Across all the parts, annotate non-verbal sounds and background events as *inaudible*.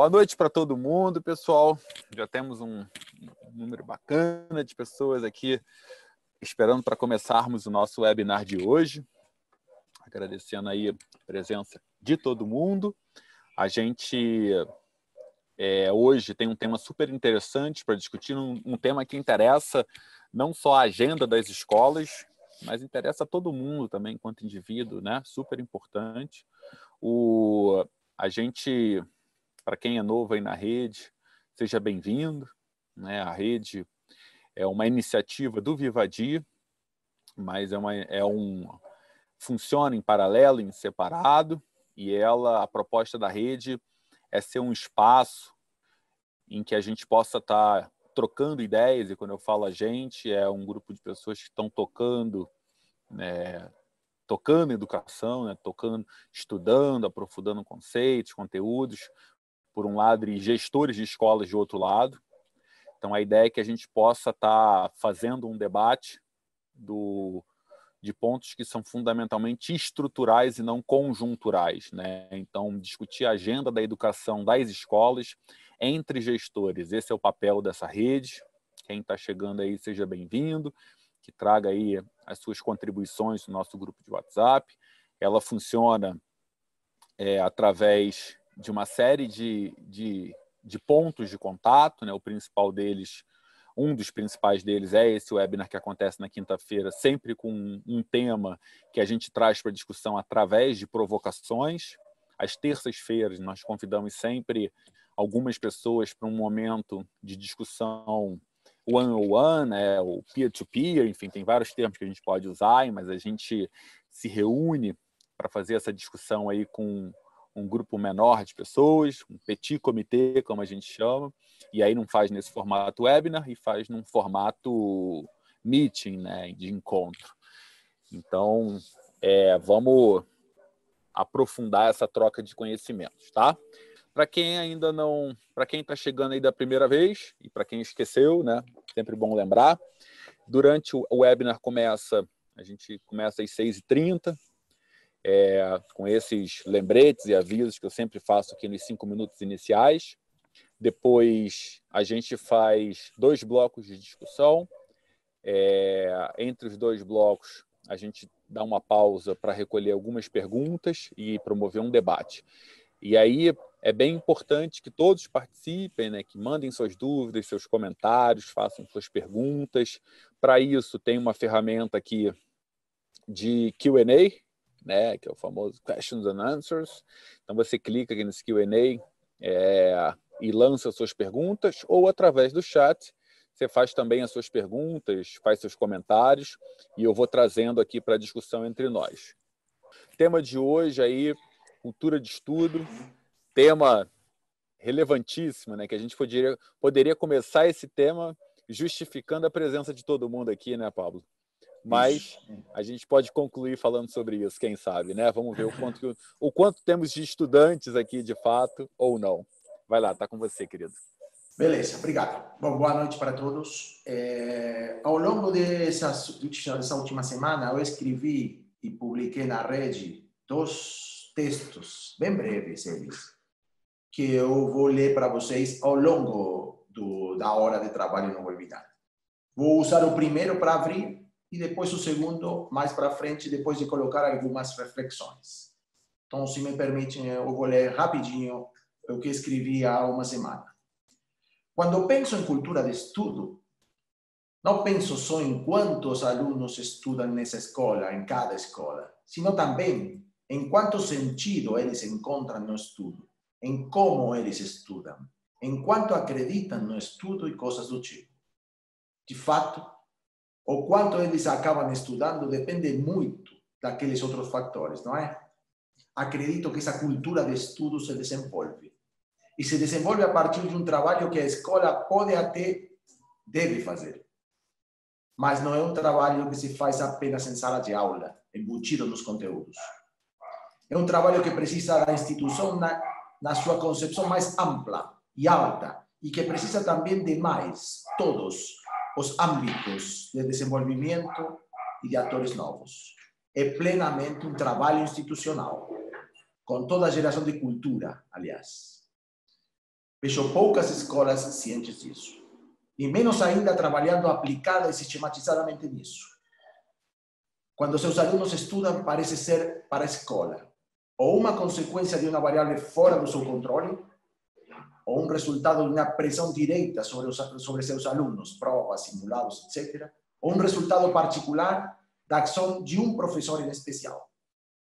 Boa noite para todo mundo, pessoal. Já temos um número bacana de pessoas aqui esperando para começarmos o nosso webinar de hoje. Agradecendo aí a presença de todo mundo. A gente é, hoje tem um tema super interessante para discutir, um, um tema que interessa não só a agenda das escolas, mas interessa a todo mundo também, enquanto indivíduo, né? Super importante. O, a gente para quem é novo aí na rede, seja bem-vindo. Né? A rede é uma iniciativa do Vivadi, mas é, uma, é um funciona em paralelo, em separado, e ela, a proposta da rede é ser um espaço em que a gente possa estar tá trocando ideias, e quando eu falo a gente, é um grupo de pessoas que estão tocando, né, tocando educação, né, tocando, estudando, aprofundando conceitos, conteúdos, por um lado, e gestores de escolas de outro lado. Então, a ideia é que a gente possa estar tá fazendo um debate do, de pontos que são fundamentalmente estruturais e não conjunturais. Né? Então, discutir a agenda da educação das escolas entre gestores. Esse é o papel dessa rede. Quem está chegando aí, seja bem-vindo, que traga aí as suas contribuições no nosso grupo de WhatsApp. Ela funciona é, através de uma série de, de, de pontos de contato, né? o principal deles, um dos principais deles é esse webinar que acontece na quinta-feira, sempre com um tema que a gente traz para discussão através de provocações. Às terças-feiras, nós convidamos sempre algumas pessoas para um momento de discussão one-on-one, né, ou peer-to-peer, enfim, tem vários termos que a gente pode usar, mas a gente se reúne para fazer essa discussão aí com um grupo menor de pessoas, um petit comitê, como a gente chama, e aí não faz nesse formato webinar e faz num formato meeting, né, de encontro. Então, é, vamos aprofundar essa troca de conhecimentos, tá? Para quem ainda não, para quem está chegando aí da primeira vez e para quem esqueceu, né, sempre bom lembrar, durante o webinar começa, a gente começa às 6h30, é, com esses lembretes e avisos que eu sempre faço aqui nos cinco minutos iniciais. Depois a gente faz dois blocos de discussão. É, entre os dois blocos, a gente dá uma pausa para recolher algumas perguntas e promover um debate. E aí é bem importante que todos participem, né, que mandem suas dúvidas, seus comentários, façam suas perguntas. Para isso, tem uma ferramenta aqui de QA, né, que é o famoso Questions and Answers. Então você clica aqui nesse Q&A é, e lança suas perguntas, ou através do chat você faz também as suas perguntas, faz seus comentários e eu vou trazendo aqui para a discussão entre nós. Tema de hoje aí, cultura de estudo, tema relevantíssimo, né? Que a gente poderia, poderia começar esse tema justificando a presença de todo mundo aqui, né, Pablo? Mas a gente pode concluir falando sobre isso, quem sabe, né? Vamos ver o quanto, o quanto temos de estudantes aqui de fato ou não. Vai lá, tá com você, querido. Beleza, obrigado. Bom, boa noite para todos. É, ao longo dessas, dessa última semana, eu escrevi e publiquei na rede dois textos, bem breves eles, que eu vou ler para vocês ao longo do, da hora de trabalho no webinar. Vou usar o primeiro para abrir e depois o segundo mais para frente, depois de colocar algumas reflexões. Então, se me permitem, eu vou ler rapidinho o que escrevi há uma semana. Quando penso em cultura de estudo, não penso só em quantos alunos estudam nessa escola, em cada escola, sino também em quanto sentido eles encontram no estudo, em como eles estudam, em quanto acreditam no estudo e coisas do tipo. De fato, o quanto eles acabam estudando depende muito daqueles outros fatores, não é? Acredito que essa cultura de estudo se desenvolve. E se desenvolve a partir de um trabalho que a escola pode até, deve fazer. Mas não é um trabalho que se faz apenas em sala de aula, embutido nos conteúdos. É um trabalho que precisa da instituição na, na sua concepção mais ampla e alta, e que precisa também de mais, todos, os âmbitos de desenvolvimento e de atores novos. É plenamente um trabalho institucional, com toda a de cultura, aliás. Vejo poucas escolas cientes disso. E menos ainda trabalhando aplicada e sistematizadamente nisso. Quando seus alunos estudam, parece ser para a escola, ou uma consequência de uma variável fora do seu controle, ou um resultado de uma pressão direta sobre, os, sobre seus alunos, provas, simulados, etc., ou um resultado particular da ação de um professor em especial.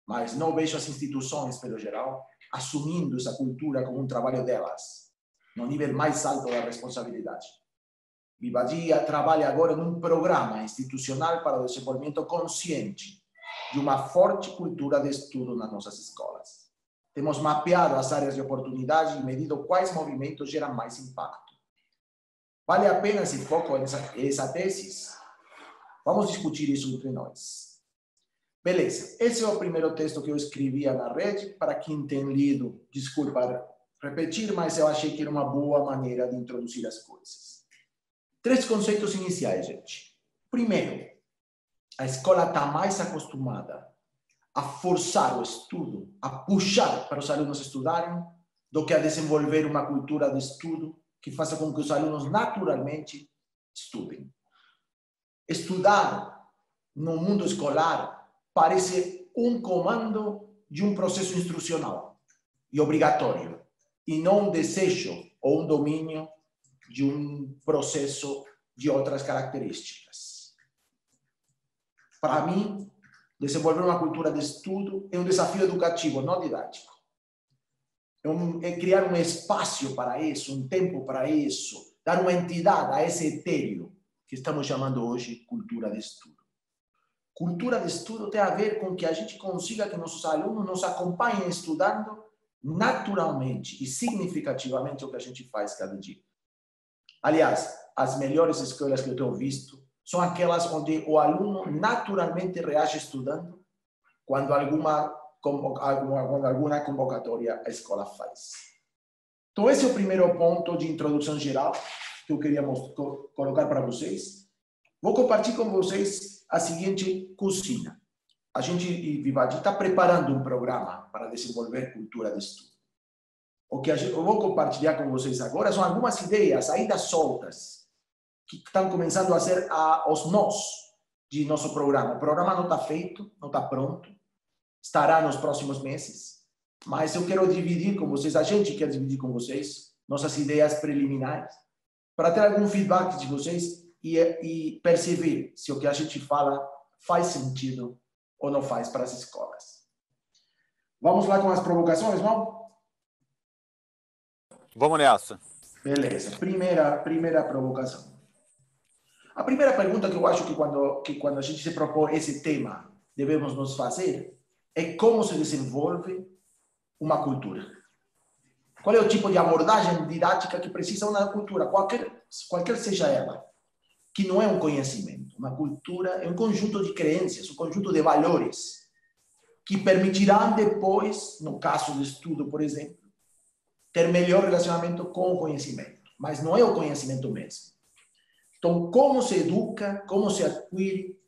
Mas não vejo as instituições, pelo geral, assumindo essa cultura como um trabalho delas, no nível mais alto da responsabilidade. Vivadia trabalha agora num programa institucional para o desenvolvimento consciente de uma forte cultura de estudo nas nossas escolas. Temos mapeado as áreas de oportunidade e medido quais movimentos geram mais impacto. Vale a pena esse foco nessa, essa tese? Vamos discutir isso entre nós. Beleza, esse é o primeiro texto que eu escrevia na rede. Para quem tem lido, desculpa repetir, mas eu achei que era uma boa maneira de introduzir as coisas. Três conceitos iniciais, gente. Primeiro, a escola está mais acostumada a forçar o estudo, a puxar para os alunos estudarem, do que a desenvolver uma cultura de estudo que faça com que os alunos naturalmente estudem. Estudar no mundo escolar parece um comando de um processo instrucional e obrigatório, e não um desejo ou um domínio de um processo de outras características. Para mim, desenvolver uma cultura de estudo é um desafio educativo, não didático. É, um, é criar um espaço para isso, um tempo para isso, dar uma entidade a esse etéreo que estamos chamando hoje cultura de estudo. Cultura de estudo tem a ver com que a gente consiga que nossos alunos nos acompanhem estudando naturalmente e significativamente o que a gente faz cada dia. Aliás, as melhores escolas que eu tenho visto são aquelas onde o aluno naturalmente reage estudando quando alguma, quando alguma convocatória a escola faz. Então, esse é o primeiro ponto de introdução geral que eu queria colocar para vocês. Vou compartilhar com vocês a seguinte cozinha. A gente, Vivadi, está preparando um programa para desenvolver cultura de estudo. O que eu vou compartilhar com vocês agora são algumas ideias ainda soltas que estão começando a ser a, os nós de nosso programa. O programa não está feito, não está pronto, estará nos próximos meses, mas eu quero dividir com vocês, a gente quer dividir com vocês nossas ideias preliminares para ter algum feedback de vocês e, e perceber se o que a gente fala faz sentido ou não faz para as escolas. Vamos lá com as provocações, vamos? Vamos nessa. Beleza. Primeira, primeira provocação. A primeira pergunta que eu acho que quando, que quando a gente se propõe esse tema devemos nos fazer é como se desenvolve uma cultura. Qual é o tipo de abordagem didática que precisa uma cultura, qualquer, qualquer seja ela, que não é um conhecimento. Uma cultura é um conjunto de crenças, um conjunto de valores que permitirão depois, no caso do estudo, por exemplo, ter melhor relacionamento com o conhecimento, mas não é o conhecimento mesmo. Então, como se educa, como se adquire,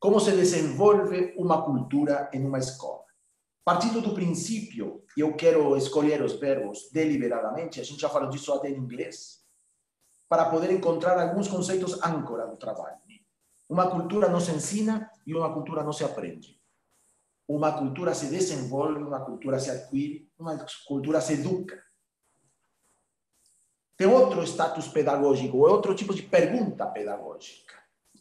como se desenvolve uma cultura em uma escola? Partindo do princípio, e eu quero escolher os verbos deliberadamente, a gente já falou disso até em inglês, para poder encontrar alguns conceitos âncora do trabalho. Uma cultura não se ensina e uma cultura não se aprende. Uma cultura se desenvolve, uma cultura se adquire, uma cultura se educa tem outro status pedagógico, é outro tipo de pergunta pedagógica.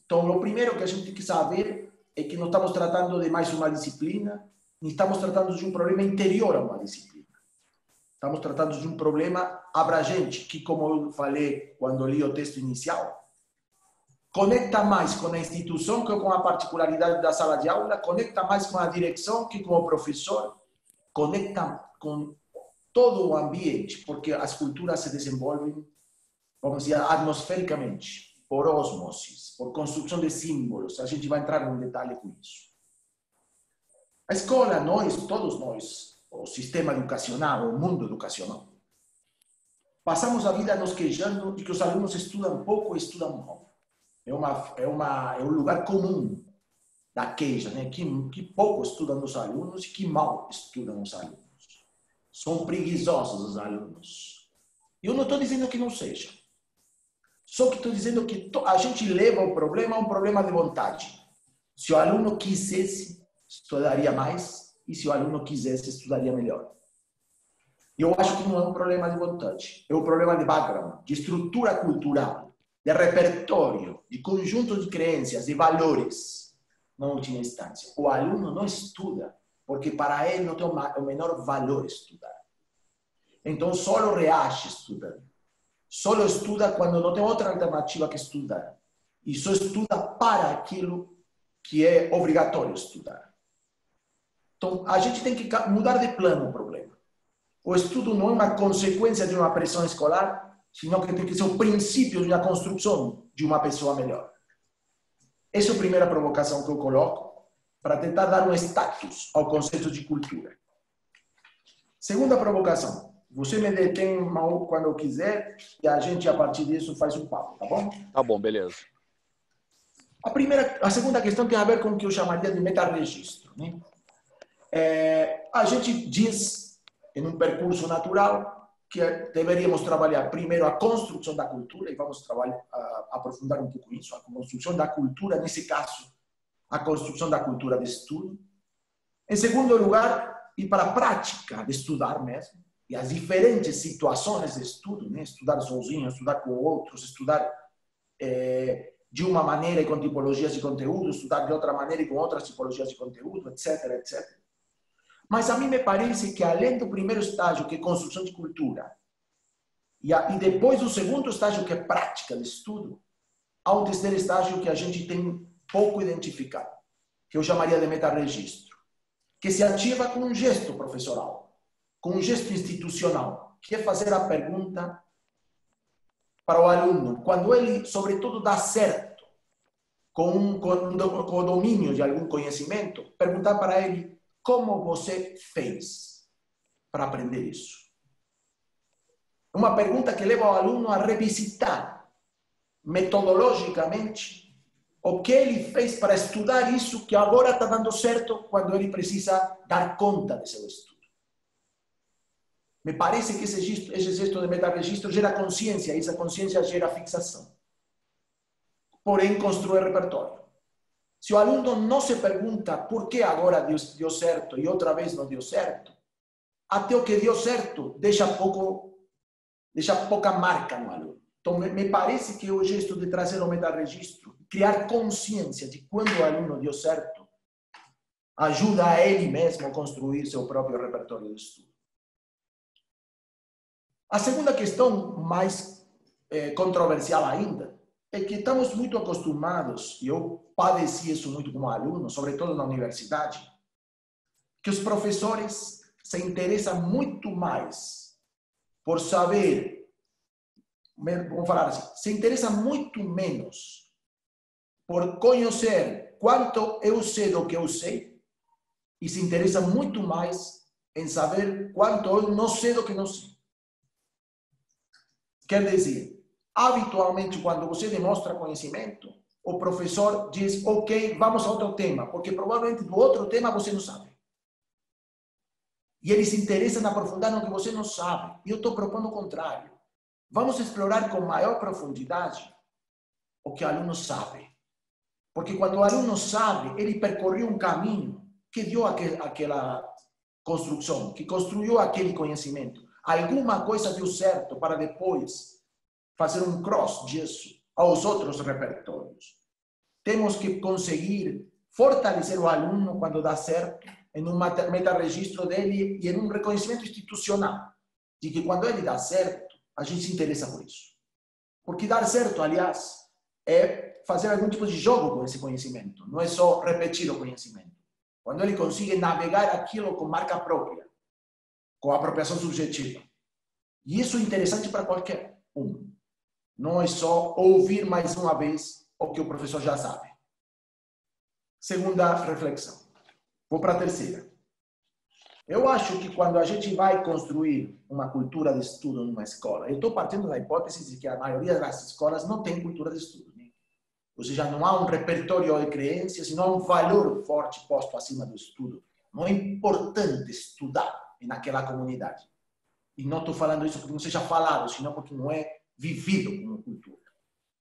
Então, o primeiro que a gente tem que saber é que não estamos tratando de mais uma disciplina, nem estamos tratando de um problema interior a uma disciplina. Estamos tratando de um problema abrangente, que, como eu falei quando li o texto inicial, conecta mais com a instituição que com a particularidade da sala de aula, conecta mais com a direção que com o professor, conecta com todo o ambiente, porque as culturas se desenvolvem, vamos dizer, atmosfericamente, por osmosis, por construção de símbolos. A gente vai entrar em detalhe com isso. A escola, nós, todos nós, o sistema educacional, o mundo educacional, passamos a vida nos queixando de que os alunos estudam pouco e estudam mal. É, uma, é, uma, é um lugar comum da queixa, né? que, que pouco estudam os alunos e que mal estudam os alunos. São preguiçosos os alunos. Eu não estou dizendo que não seja. Só que estou dizendo que a gente leva o problema a um problema de vontade. Se o aluno quisesse, estudaria mais, e se o aluno quisesse, estudaria melhor. Eu acho que não é um problema de vontade, é um problema de background, de estrutura cultural, de repertório, de conjunto de crenças, de valores, na última instância. O aluno não estuda porque para ele não tem o menor valor estudar. Então, só reage estudando. Só estuda quando não tem outra alternativa que estudar. E só estuda para aquilo que é obrigatório estudar. Então, a gente tem que mudar de plano o problema. O estudo não é uma consequência de uma pressão escolar, sino que tem que ser o princípio de uma construção de uma pessoa melhor. Essa é a primeira provocação que eu coloco para tentar dar um status ao conceito de cultura. Segunda provocação. Você me detém quando quiser e a gente, a partir disso, faz um papo, tá bom? Tá bom, beleza. A, primeira, a segunda questão tem a ver com o que eu chamaria de metaregistro. Né? É, a gente diz, em um percurso natural, que deveríamos trabalhar primeiro a construção da cultura, e vamos trabalhar, a, aprofundar um pouco isso, a construção da cultura, nesse caso, a construção da cultura de estudo. Em segundo lugar, ir para a prática de estudar mesmo, e as diferentes situações de estudo, né? estudar sozinho, estudar com outros, estudar é, de uma maneira e com tipologias de conteúdo, estudar de outra maneira e com outras tipologias de conteúdo, etc, etc. Mas a mim me parece que, além do primeiro estágio, que é construção de cultura, e, a, e depois do segundo estágio, que é prática de estudo, há um terceiro estágio que a gente tem pouco identificado, que eu chamaria de metaregistro, que se ativa com um gesto professoral, com um gesto institucional, que é fazer a pergunta para o aluno, quando ele, sobretudo, dá certo com, com, com o domínio de algum conhecimento, perguntar para ele como você fez para aprender isso? Uma pergunta que leva o aluno a revisitar metodologicamente o que ele fez para estudar isso que agora está dando certo quando ele precisa dar conta de seu estudo. Me parece que esse gesto, esse gesto de metaregistro gera consciência, e essa consciência gera fixação. Porém, constrói repertório. Se o aluno não se pergunta por que agora deu certo e outra vez não deu certo, até o que deu certo deixa pouco, deixa pouca marca no aluno. Então, me, parece que o gesto de trazer o metaregistro, criar consciência de quando o aluno deu certo, ajuda a ele mesmo a construir seu próprio repertório de estudo. A segunda questão, mais é, controversial ainda, é que estamos muito acostumados, e eu padeci isso muito como aluno, sobretudo na universidade, que os professores se interessam muito mais por saber, vamos falar assim, se interessam muito menos por conhecer quanto eu sei do que eu sei e se interessam muito mais em saber quanto eu não sei do que não sei. Quer dizer, habitualmente, quando você demonstra conhecimento, o professor diz, ok, vamos a outro tema, porque provavelmente do outro tema você não sabe. E ele se interessa em aprofundar no que você não sabe. E eu estou propondo o contrário. Vamos explorar com maior profundidade o que o aluno sabe. Porque quando o aluno sabe, ele percorreu um caminho que deu aquela construção, que construiu aquele conhecimento. Alguma coisa deu certo para depois fazer um cross disso aos outros repertórios. Temos que conseguir fortalecer o aluno quando dá certo em um meta-registro dele e em um reconhecimento institucional de que quando ele dá certo, a gente se interessa por isso. Porque dar certo, aliás, é fazer algum tipo de jogo com esse conhecimento, não é só repetir o conhecimento. Quando ele consegue navegar aquilo com marca própria, com apropriação subjetiva. E isso é interessante para qualquer um. Não é só ouvir mais uma vez o que o professor já sabe. Segunda reflexão. Vou para a terceira. Eu acho que quando a gente vai construir uma cultura de estudo numa escola, eu estou partindo da hipótese de que a maioria das escolas não tem cultura de estudo. Ou seja, não há um repertório de crenças, não há um valor forte posto acima do estudo. Não é importante estudar naquela comunidade. E não estou falando isso porque não seja falado, senão porque não é vivido como cultura.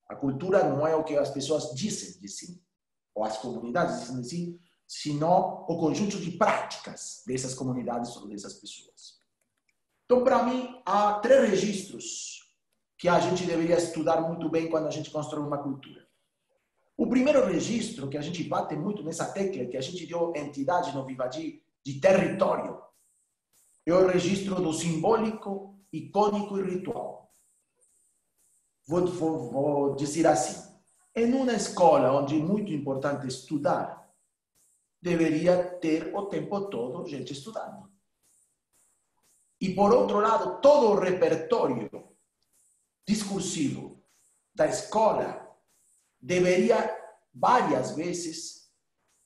A cultura não é o que as pessoas dizem de si, ou as comunidades dizem de si, senão o conjunto de práticas dessas comunidades ou dessas pessoas. Então, para mim, há três registros que a gente deveria estudar muito bem quando a gente constrói uma cultura. O primeiro registro, que a gente bate muito nessa tecla, que a gente deu entidade no Vivadi de território, é o registro do simbólico, icônico e ritual. Vou, vou, vou dizer assim: em uma escola onde é muito importante estudar, deveria ter o tempo todo gente estudando. E por outro lado, todo o repertório discursivo da escola deveria várias vezes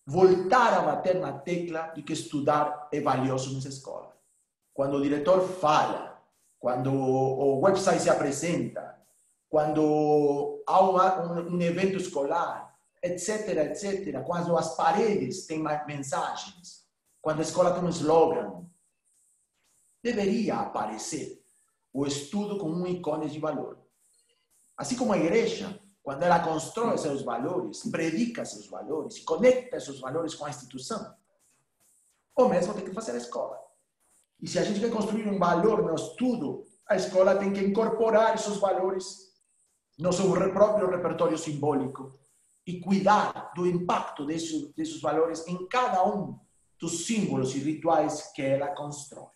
voltar a bater na tecla de que estudar é valioso nessa escola. Quando o diretor fala, quando o website se apresenta, quando há um, um evento escolar, etc, etc, quando as paredes têm mensagens, quando a escola tem um slogan, deveria aparecer o estudo como um ícone de valor. Assim como a igreja, quando ela constrói seus valores, predica seus valores, conecta seus valores com a instituição, o mesmo tem que fazer a escola. E se a gente quer construir um valor no estudo, a escola tem que incorporar esses valores no seu próprio repertório simbólico e cuidar do impacto desses, desses valores em cada um dos símbolos e rituais que ela constrói.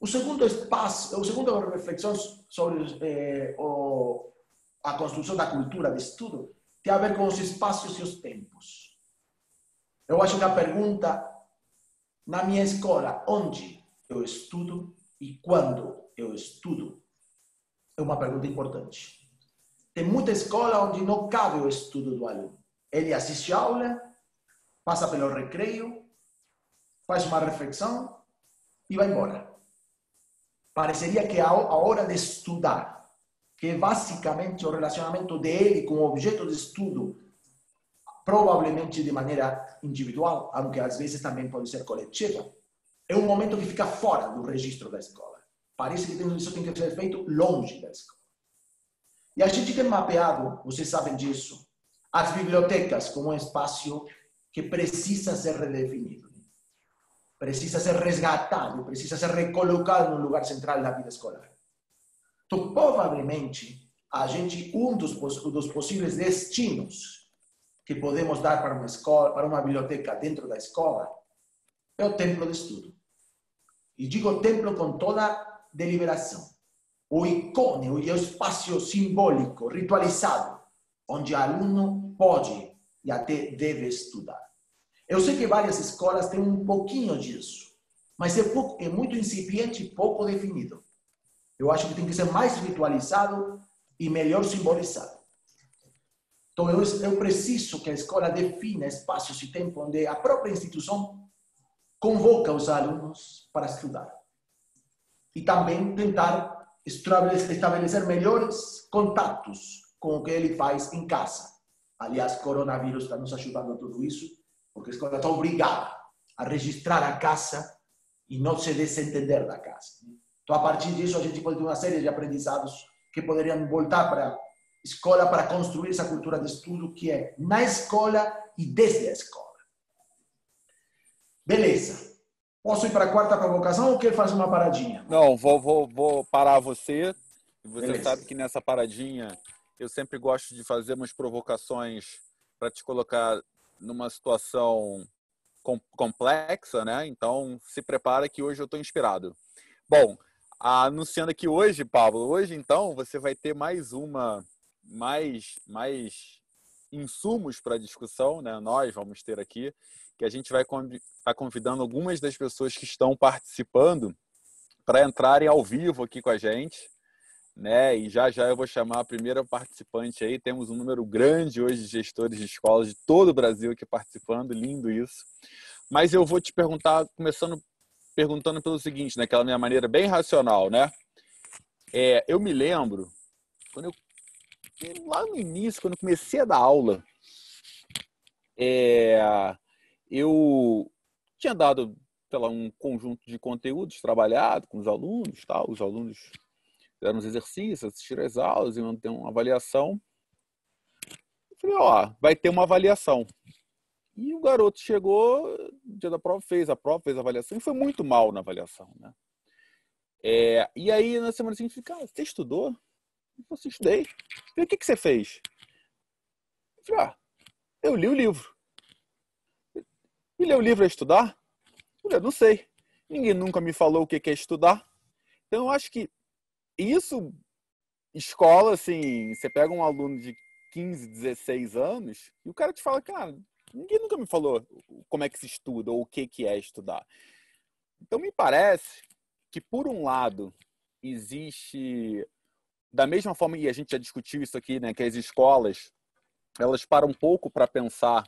O segundo espaço, o segundo reflexão sobre eh, o, a construção da cultura de estudo tem a ver com os espaços e os tempos. Eu acho que a pergunta na minha escola, onde eu estudo e quando eu estudo, é uma pergunta importante. Tem muita escola onde não cabe o estudo do aluno. Ele assiste a aula, passa pelo recreio, faz uma reflexão e vai embora. Pareceria que a hora de estudar, que é basicamente o relacionamento dele com o objeto de estudo, provavelmente de maneira individual, aunque às vezes também pode ser coletiva, é um momento que fica fora do registro da escola. Parece que isso tem que ser feito longe da escola. E a gente tem mapeado, vocês sabem disso, as bibliotecas como um espaço que precisa ser redefinido, precisa ser resgatado, precisa ser recolocado no lugar central da vida escolar. Então, provavelmente, a gente um dos, dos possíveis destinos que podemos dar para uma escola, para uma biblioteca dentro da escola, é o templo de estudo. E digo templo com toda deliberação o icone, o espaço simbólico, ritualizado, onde o aluno pode e até deve estudar. Eu sei que várias escolas têm um pouquinho disso, mas é, pouco, é muito incipiente e pouco definido. Eu acho que tem que ser mais ritualizado e melhor simbolizado. Então, eu, eu preciso que a escola defina espaços e tempo onde a própria instituição convoca os alunos para estudar. E também tentar estabelecer melhores contatos com o que ele faz em casa. Aliás, coronavírus está nos ajudando a tudo isso, porque a escola está obrigada a registrar a casa e não se desentender da casa. Então, a partir disso, a gente pode ter uma série de aprendizados que poderiam voltar para a escola para construir essa cultura de estudo que é na escola e desde a escola. Beleza. Posso ir para a quarta provocação ou quer fazer uma paradinha? Não, vou, vou, vou parar você. Você Beleza. sabe que nessa paradinha eu sempre gosto de fazer umas provocações para te colocar numa situação com, complexa, né? Então se prepara que hoje eu estou inspirado. Bom, anunciando aqui hoje, Pablo, hoje então você vai ter mais uma, mais, mais insumos para discussão, né? Nós vamos ter aqui que a gente vai estar tá convidando algumas das pessoas que estão participando para entrarem ao vivo aqui com a gente, né? E já já eu vou chamar a primeira participante aí. Temos um número grande hoje de gestores de escolas de todo o Brasil aqui participando, lindo isso. Mas eu vou te perguntar, começando perguntando pelo seguinte, naquela né? minha maneira bem racional, né? É, eu me lembro quando eu lá no início, quando eu comecei a dar aula, é, eu tinha dado um conjunto de conteúdos trabalhado com os alunos, tal. Os alunos fizeram os exercícios, assistiram as aulas, iam ter uma avaliação. Eu falei, ó, vai ter uma avaliação. E o garoto chegou, dia da prova, fez a prova, fez a avaliação e foi muito mal na avaliação, né? É, e aí, na semana seguinte, cara, você estudou? Eu falei, estudei. Falei, o que, que você fez? Eu falei, ah, eu li o livro. E ler o livro é estudar? Eu falei, não sei. Ninguém nunca me falou o que é estudar. Então, eu acho que isso, escola, assim, você pega um aluno de 15, 16 anos e o cara te fala, cara, ninguém nunca me falou como é que se estuda ou o que, que é estudar. Então, me parece que, por um lado, existe, da mesma forma, e a gente já discutiu isso aqui, né, que as escolas, elas param um pouco para pensar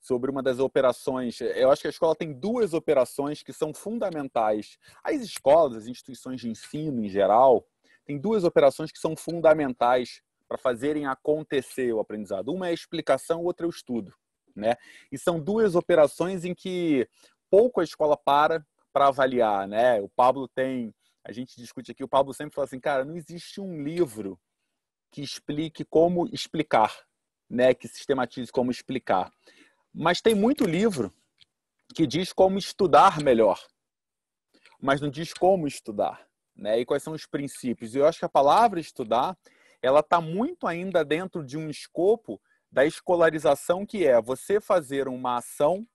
sobre uma das operações. Eu acho que a escola tem duas operações que são fundamentais. As escolas, as instituições de ensino em geral, têm duas operações que são fundamentais para fazerem acontecer o aprendizado. Uma é a explicação, outra é o estudo né? E são duas operações em que pouco a escola para para avaliar, né? O Pablo tem, a gente discute aqui, o Pablo sempre fala assim, cara, não existe um livro que explique como explicar, né? Que sistematize como explicar. Mas tem muito livro que diz como estudar melhor, mas não diz como estudar, né? E quais são os princípios. E eu acho que a palavra estudar, ela está muito ainda dentro de um escopo da escolarização, que é você fazer uma ação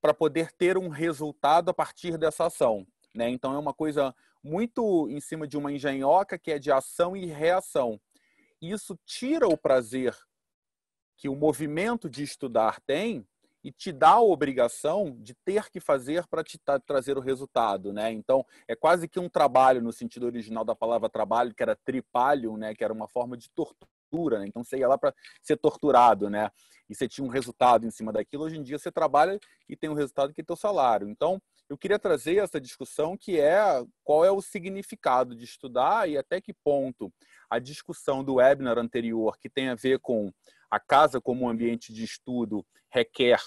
para poder ter um resultado a partir dessa ação. Né? Então, é uma coisa muito em cima de uma engenhoca que é de ação e reação. Isso tira o prazer que o movimento de estudar tem e te dá a obrigação de ter que fazer para te trazer o resultado, né? Então, é quase que um trabalho no sentido original da palavra trabalho, que era tripalho, né, que era uma forma de tortura tortura, né? Então você ia lá para ser torturado, né? E você tinha um resultado em cima daquilo. Hoje em dia você trabalha e tem um resultado que é teu salário. Então, eu queria trazer essa discussão que é qual é o significado de estudar e até que ponto a discussão do webinar anterior, que tem a ver com a casa como um ambiente de estudo, requer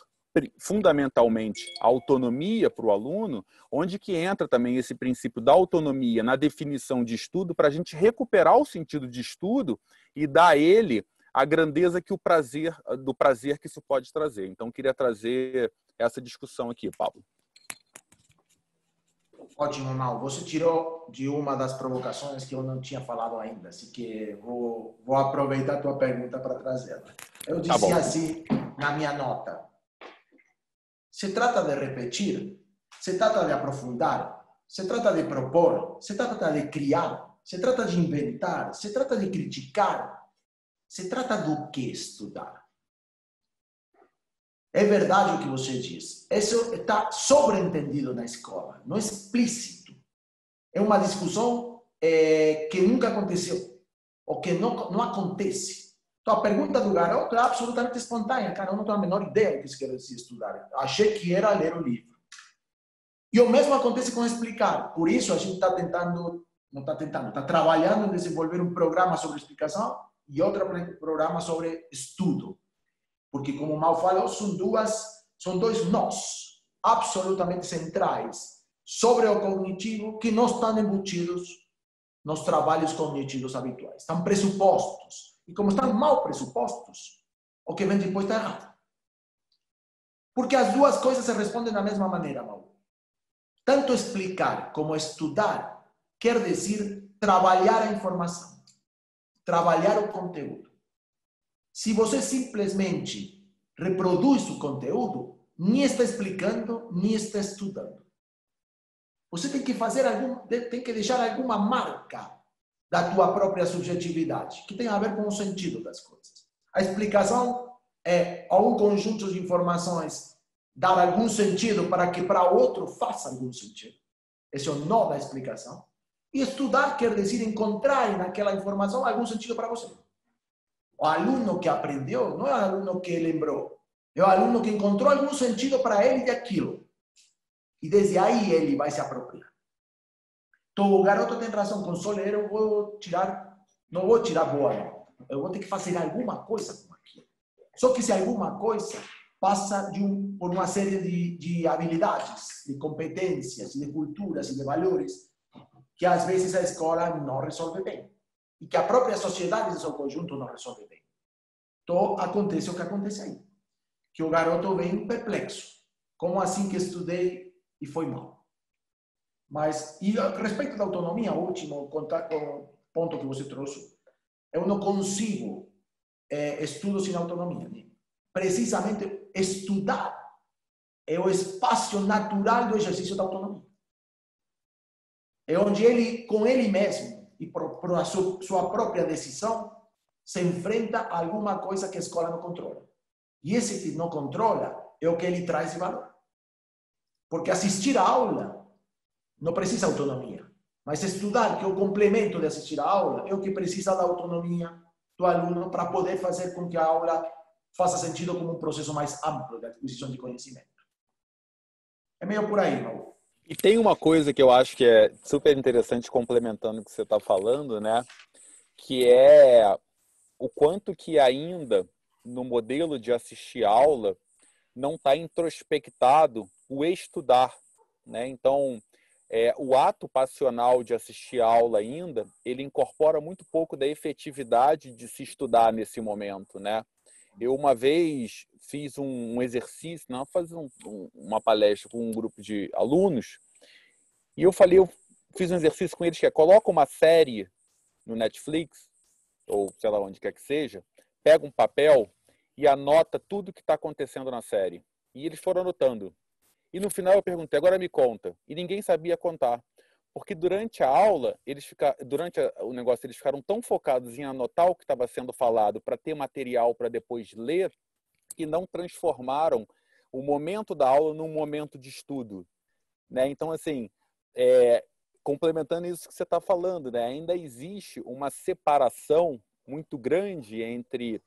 fundamentalmente a autonomia para o aluno, onde que entra também esse princípio da autonomia na definição de estudo para a gente recuperar o sentido de estudo e dar a ele a grandeza que o prazer do prazer que isso pode trazer. Então queria trazer essa discussão aqui, Pablo. Ótimo, Mal. Você tirou de uma das provocações que eu não tinha falado ainda, assim que vou, vou aproveitar a tua pergunta para trazê-la. Eu disse tá assim na minha nota se trata de repetir, se trata de aprofundar, se trata de propor, se trata de criar, se trata de inventar, se trata de criticar, se trata do que estudar. É verdade o que você diz. Isso está sobreentendido na escola, não é explícito. É uma discussão é, que nunca aconteceu, ou que não, não acontece. Então, a pergunta do garoto é absolutamente espontânea. Cara, eu não tenho a menor ideia do que isso dizer estudar. Achei que era ler o livro. E o mesmo acontece com explicar. Por isso, a gente está tentando, não está tentando, está trabalhando em desenvolver um programa sobre explicação e outro programa sobre estudo. Porque, como o Mal falou, são duas, são dois nós absolutamente centrais sobre o cognitivo que não estão embutidos nos trabalhos cognitivos habituais. Estão pressupostos e como estão mal pressupostos, o que vem depois está errado. Porque as duas coisas se respondem da mesma maneira, Mauro. Tanto explicar como estudar quer dizer trabalhar a informação, trabalhar o conteúdo. Se você simplesmente reproduz o conteúdo, nem está explicando, nem está estudando. Você tem que fazer algum, tem que deixar alguma marca da tua própria subjetividade, que tem a ver com o sentido das coisas. A explicação é a um conjunto de informações dar algum sentido para que para outro faça algum sentido. Esse é o nó da explicação. E estudar quer dizer encontrar naquela informação algum sentido para você. O aluno que aprendeu não é o aluno que lembrou, é o aluno que encontrou algum sentido para ele de aquilo. E desde aí ele vai se apropriar. O garoto tem razão, com soleiro eu vou tirar, não vou tirar boa. Eu vou ter que fazer alguma coisa com aquilo. Só que se alguma coisa passa de um, por uma série de, de habilidades, de competências, de culturas e de valores que às vezes a escola não resolve bem e que a própria sociedade em seu conjunto não resolve bem. Então acontece o que acontece aí, que o garoto vem perplexo. Como assim que estudei e foi mal? Mas, e a respeito da autonomia, o último ponto que você trouxe, eu não consigo é, estudo sem autonomia. Né? Precisamente estudar é o espaço natural do exercício da autonomia. É onde ele, com ele mesmo e por, por a sua, sua própria decisão, se enfrenta a alguma coisa que a escola não controla. E esse que não controla é o que ele traz de valor. Porque assistir a aula não precisa autonomia. Mas estudar, que é o complemento de assistir a aula, é o que precisa da autonomia do aluno para poder fazer com que a aula faça sentido como um processo mais amplo de aquisição de conhecimento. É meio por aí, Raul. E tem uma coisa que eu acho que é super interessante, complementando o que você está falando, né? Que é o quanto que ainda no modelo de assistir aula não está introspectado o estudar, né? Então, é, o ato passional de assistir aula ainda, ele incorpora muito pouco da efetividade de se estudar nesse momento, né? Eu uma vez fiz um, exercício, não, um, um, uma palestra com um grupo de alunos, e eu falei, eu fiz um exercício com eles que é coloca uma série no Netflix ou sei lá onde quer que seja, pega um papel e anota tudo que está acontecendo na série. E eles foram anotando. E no final eu perguntei, agora me conta. E ninguém sabia contar. Porque durante a aula, eles ficaram, durante o negócio, eles ficaram tão focados em anotar o que estava sendo falado para ter material para depois ler, que não transformaram o momento da aula num momento de estudo. Né? Então, assim, é, complementando isso que você está falando, né? ainda existe uma separação muito grande entre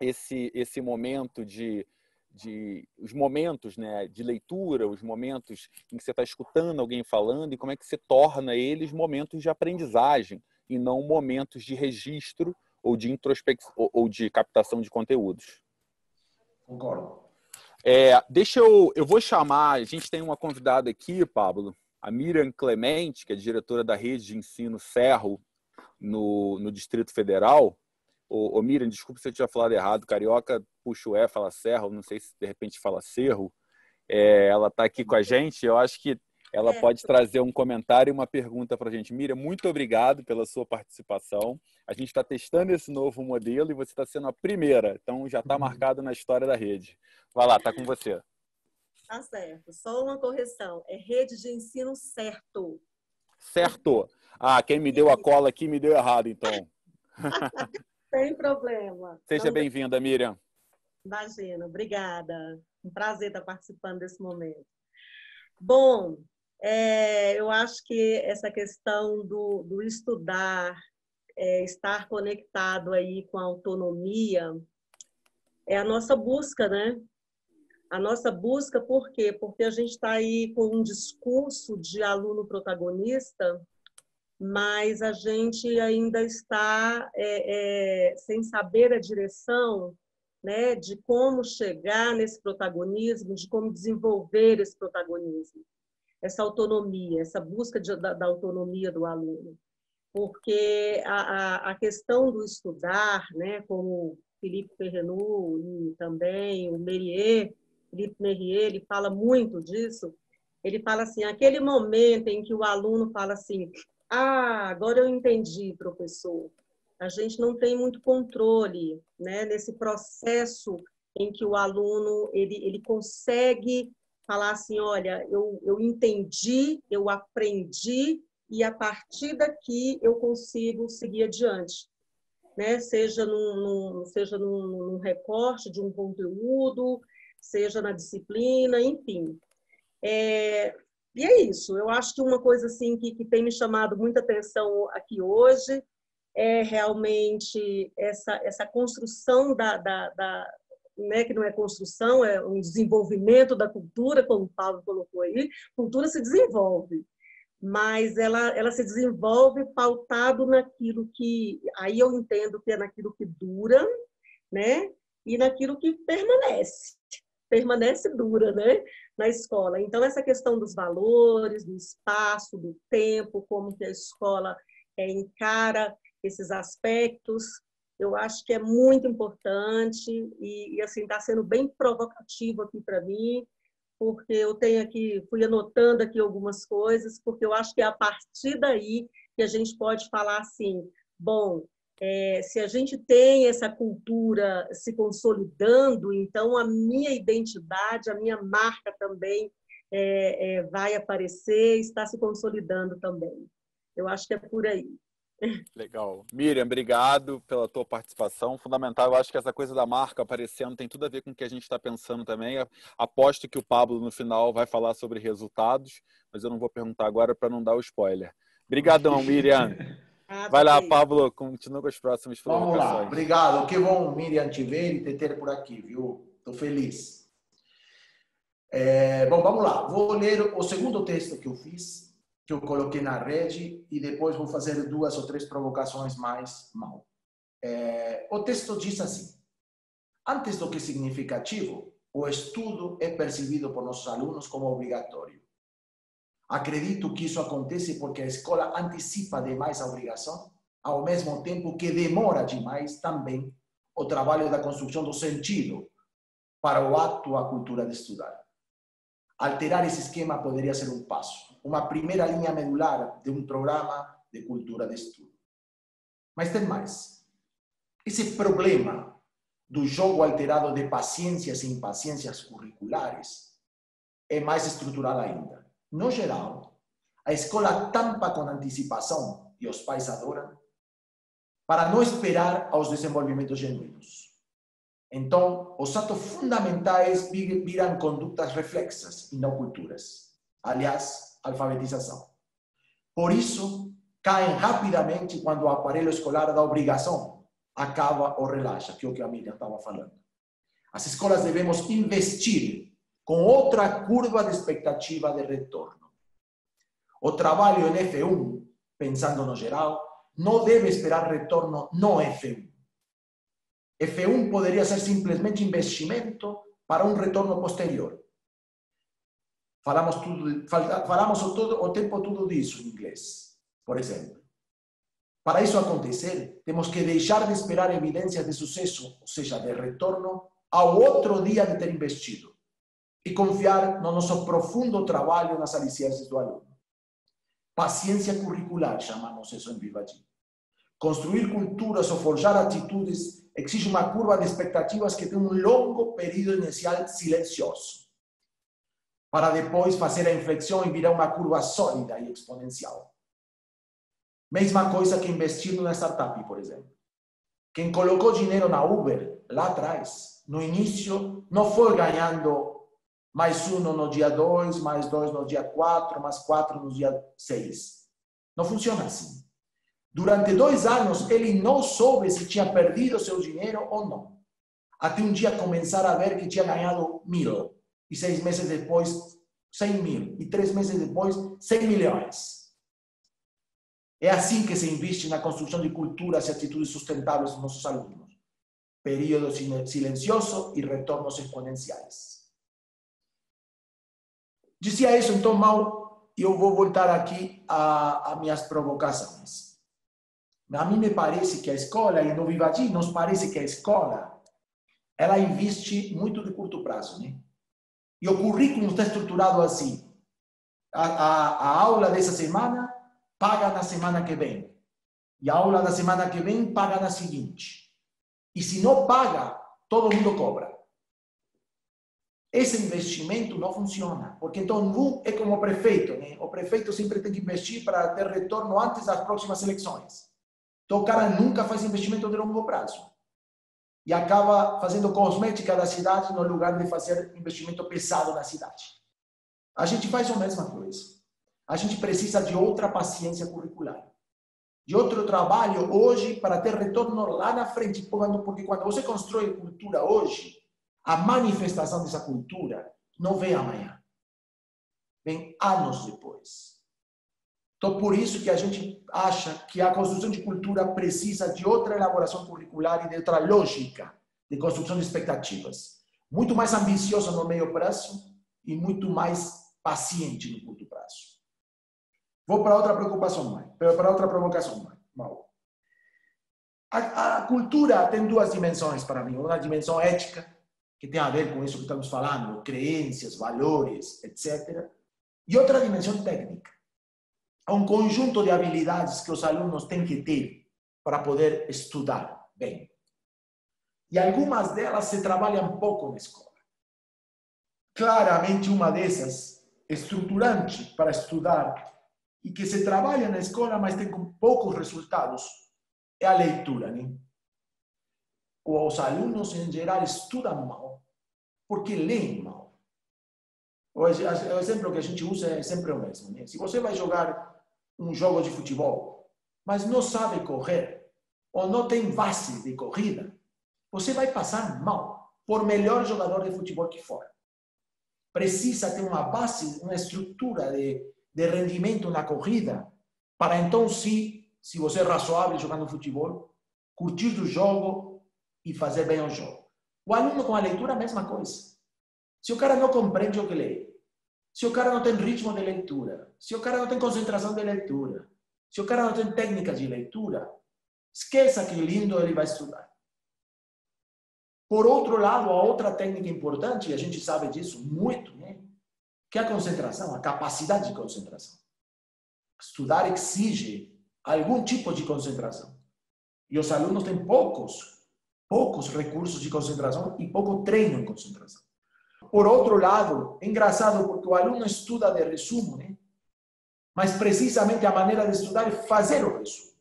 esse, esse momento de de os momentos né, de leitura, os momentos em que você está escutando alguém falando e como é que você torna eles momentos de aprendizagem e não momentos de registro ou de introspecção ou de captação de conteúdos. Concordo. É, deixa eu, eu vou chamar, a gente tem uma convidada aqui, Pablo, a Miriam Clemente, que é diretora da rede de ensino Cerro no, no Distrito Federal. Ô, ô Miriam, desculpa se eu tinha falado errado. Carioca puxa o E, fala Cerro, não sei se de repente fala Cerro. É, ela está aqui com a gente. Eu acho que ela é. pode trazer um comentário e uma pergunta para a gente. Miriam, muito obrigado pela sua participação. A gente está testando esse novo modelo e você está sendo a primeira, então já está uhum. marcado na história da rede. Vai lá, está com você. Tá certo. Só uma correção. É rede de ensino certo. Certo. Ah, quem me deu a cola aqui me deu errado, então. *laughs* Sem problema. Seja então, bem-vinda, Miriam. Imagina, obrigada. Um prazer estar participando desse momento. Bom, é, eu acho que essa questão do, do estudar, é, estar conectado aí com a autonomia, é a nossa busca, né? A nossa busca, por quê? Porque a gente está aí com um discurso de aluno protagonista mas a gente ainda está é, é, sem saber a direção né, de como chegar nesse protagonismo, de como desenvolver esse protagonismo, essa autonomia, essa busca de, da, da, autonomia do aluno. Porque a, a, a, questão do estudar, né, como Felipe Perrenu e também o Merier, Felipe Merier, ele fala muito disso, ele fala assim, aquele momento em que o aluno fala assim, ah, agora eu entendi, professor. A gente não tem muito controle né, nesse processo em que o aluno ele, ele consegue falar assim, olha, eu, eu entendi, eu aprendi e a partir daqui eu consigo seguir adiante. Né? Seja, num, num seja num, num recorte de um conteúdo, seja na disciplina, enfim. É, e é isso. Eu acho que uma coisa assim que, que tem me chamado muita atenção aqui hoje é realmente essa, essa construção da, da, da né, que não é construção, é um desenvolvimento da cultura, como o Paulo colocou aí. Cultura se desenvolve, mas ela, ela se desenvolve pautado naquilo que, aí eu entendo que é naquilo que dura, né, e naquilo que permanece. permanece dura, né, na escola. Então essa questão dos valores, do espaço, do tempo, como que a escola é, encara esses aspectos, eu acho que é muito importante e, e assim está sendo bem provocativo aqui para mim, porque eu tenho aqui fui anotando aqui algumas coisas, porque eu acho que é a partir daí que a gente pode falar assim, bom, é, se a gente tem essa cultura se consolidando, então a minha identidade, a minha marca também é, é, vai aparecer, está se consolidando também. Eu acho que é por aí. Legal. Miriam, obrigado pela tua participação. Fundamental, eu acho que essa coisa da marca aparecendo tem tudo a ver com o que a gente está pensando também. Aposto que o Pablo, no final, vai falar sobre resultados, mas eu não vou perguntar agora para não dar o spoiler. Obrigadão, *laughs* Miriam. Ah, vai lá, Pablo, continua com as próximas Vamos lá, obrigado. Que bom, Miriam, te ver e te ter por aqui, viu? Estou feliz. É, bom, vamos lá. Vou ler o segundo texto que eu fiz que eu coloquei na rede e depois vou fazer duas ou três provocações mais mal. É, o texto diz assim: antes do que significativo, o estudo é percebido por nossos alunos como obrigatório. Acredito que isso acontece porque a escola antecipa demais a obrigação, ao mesmo tempo que demora demais também o trabalho da construção do sentido para o ato, a cultura de estudar. Alterar esse esquema poderia ser um passo uma primeira linha medular de um programa de cultura de estudo. Mas tem mais. Esse problema do jogo alterado de paciências e impaciências curriculares é mais estrutural ainda. No geral, a escola tampa com antecipação, e os pais adoram, para não esperar aos desenvolvimentos genuínos. Então, os atos fundamentais viram condutas reflexas e não culturas. Aliás, alfabetização. Por isso, caem rapidamente quando o aparelho escolar da obrigação acaba ou relaxa, que é o que a Miriam estava falando. As escolas devemos investir com outra curva de expectativa de retorno. O trabalho em F1, pensando no geral, não deve esperar retorno no F1. F1 poderia ser simplesmente investimento para um retorno posterior. Falamos, falamos todo, o tempo todo disso em inglês, por exemplo. Para isso acontecer, temos que deixar de esperar evidências de sucesso, ou seja, de retorno, ao outro dia de ter investido e confiar no nosso profundo trabalho nas alicerces do aluno. Paciência curricular, chamamos isso em Vivaji. Construir culturas ou forjar atitudes exige uma curva de expectativas que tem um longo período inicial silencioso para depois fazer a inflexão e virar uma curva sólida e exponencial. Mesma coisa que investir numa startup, por exemplo. Quem colocou dinheiro na Uber lá atrás, no início, não foi ganhando mais um no dia 2, mais dois no dia 4, mais quatro no dia 6. Não funciona assim. Durante dois anos, ele não soube se tinha perdido seu dinheiro ou não. Até um dia começar a ver que tinha ganhado mil e seis meses depois 100 mil, e três meses depois 100 milhões. É assim que se investe na construção de culturas e atitudes sustentáveis dos nossos alunos. Período silencioso e retornos exponenciais. Dizia isso, então, Mal, e eu vou voltar aqui a, a minhas provocações. A mim me parece que a escola, e no Vivadi nos parece que a escola, ela investe muito de curto prazo, né? E o currículo está estruturado assim. A, a, a aula dessa semana paga na semana que vem. E a aula da semana que vem paga na seguinte. E se não paga, todo mundo cobra. Esse investimento não funciona, porque então é como o prefeito, né? O prefeito sempre tem que investir para ter retorno antes das próximas eleições. Então o cara nunca faz investimento de longo prazo e acaba fazendo cosmética da cidade no lugar de fazer investimento pesado na cidade. A gente faz a mesma coisa. A gente precisa de outra paciência curricular, de outro trabalho hoje para ter retorno lá na frente, porque quando você constrói cultura hoje, a manifestação dessa cultura não vem amanhã, vem anos depois. Então, por isso que a gente acha que a construção de cultura precisa de outra elaboração curricular e de outra lógica de construção de expectativas. muito mais ambiciosa no meio prazo e muito mais paciente no curto prazo. Vou para outra preocupação, mãe, para outra provocação, mãe. A, a, cultura tem duas dimensões para mim. Uma dimensão ética, que tem a ver com isso que estamos falando, crenças, valores, etc. E outra dimensão técnica. Há um conjunto de habilidades que os alunos têm que ter para poder estudar bem. E algumas delas se trabalham pouco na escola. Claramente, uma dessas, estruturante para estudar e que se trabalha na escola, mas tem poucos resultados, é a leitura. Né? Os alunos, em geral, estudam mal porque leem mal. O exemplo que a gente usa é sempre o mesmo. Né? Se você vai jogar um jogo de futebol, mas não sabe correr, ou não tem base de corrida, você vai passar mal, por melhor jogador de futebol que for. Precisa ter uma base, uma estrutura de, de rendimento na corrida, para então, se, se você é razoável jogando futebol, curtir o jogo e fazer bem o jogo. O aluno com a leitura, a mesma coisa. Se o cara não compreende o que lê, se o cara não tem ritmo de leitura, se o cara não tem concentração de leitura, se o cara não tem técnicas de leitura, esqueça que lindo ele vai estudar. Por outro lado, a outra técnica importante, e a gente sabe disso muito, né? que é a concentração, a capacidade de concentração. Estudar exige algum tipo de concentração. E os alunos têm poucos, poucos recursos de concentração e pouco treino em concentração. Por outro lado, engraçado porque o aluno estuda de resumo, né? mas precisamente a maneira de estudar é fazer o resumo,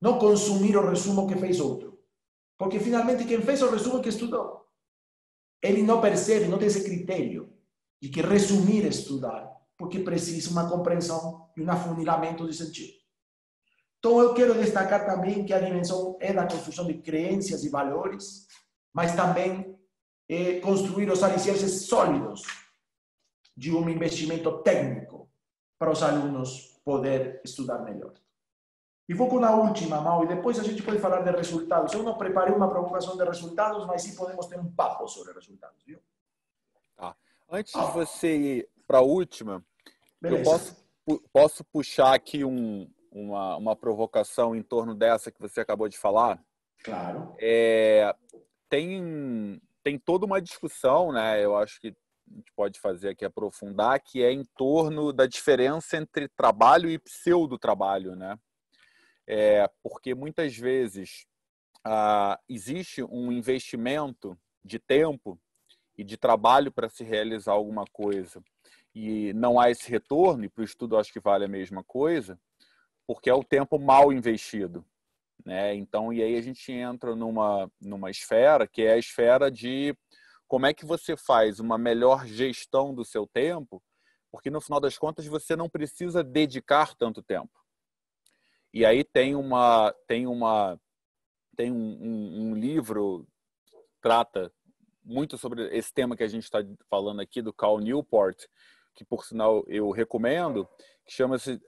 não consumir o resumo que fez outro. Porque finalmente quem fez o resumo que estudou. Ele não percebe, não tem esse critério de que resumir é estudar, porque precisa uma compreensão e um afunilamento de sentido. Então eu quero destacar também que a dimensão é da construção de crenças e valores, mas também é construir os alicerces sólidos de um investimento técnico para os alunos poder estudar melhor. E vou com a última, Mau, e depois a gente pode falar de resultados. Eu não preparei uma provocação de resultados, mas sim podemos ter um papo sobre resultados, viu? Tá. Antes ah. de você ir para a última, Beleza. eu posso, posso puxar aqui um, uma, uma provocação em torno dessa que você acabou de falar? Claro. É, tem, tem toda uma discussão, né? Eu acho que a gente pode fazer aqui aprofundar, que é em torno da diferença entre trabalho e pseudo-trabalho, né? é, porque muitas vezes ah, existe um investimento de tempo e de trabalho para se realizar alguma coisa e não há esse retorno, e para o estudo acho que vale a mesma coisa, porque é o tempo mal investido. Né? Então, e aí a gente entra numa, numa esfera que é a esfera de como é que você faz uma melhor gestão do seu tempo, porque no final das contas você não precisa dedicar tanto tempo. E aí tem uma tem uma tem um, um, um livro que trata muito sobre esse tema que a gente está falando aqui do Cal Newport, que por sinal eu recomendo, que chama-se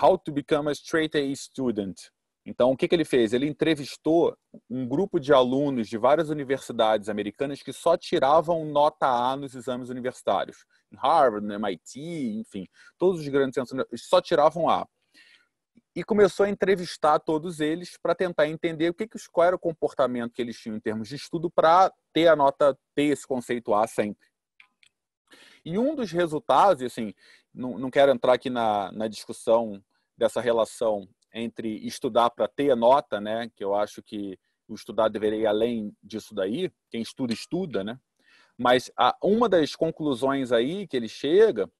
How to Become a Straight A Student. Então, o que, que ele fez? Ele entrevistou um grupo de alunos de várias universidades americanas que só tiravam nota A nos exames universitários. Em Harvard, no MIT, enfim, todos os grandes centros só tiravam A e começou a entrevistar todos eles para tentar entender o que, que qual era o comportamento que eles tinham em termos de estudo para ter a nota, ter esse conceito A sempre. E um dos resultados, assim, não, não quero entrar aqui na, na discussão dessa relação entre estudar para ter a nota, né, que eu acho que o estudar deveria ir além disso daí, quem estuda, estuda, né? Mas a, uma das conclusões aí que ele chega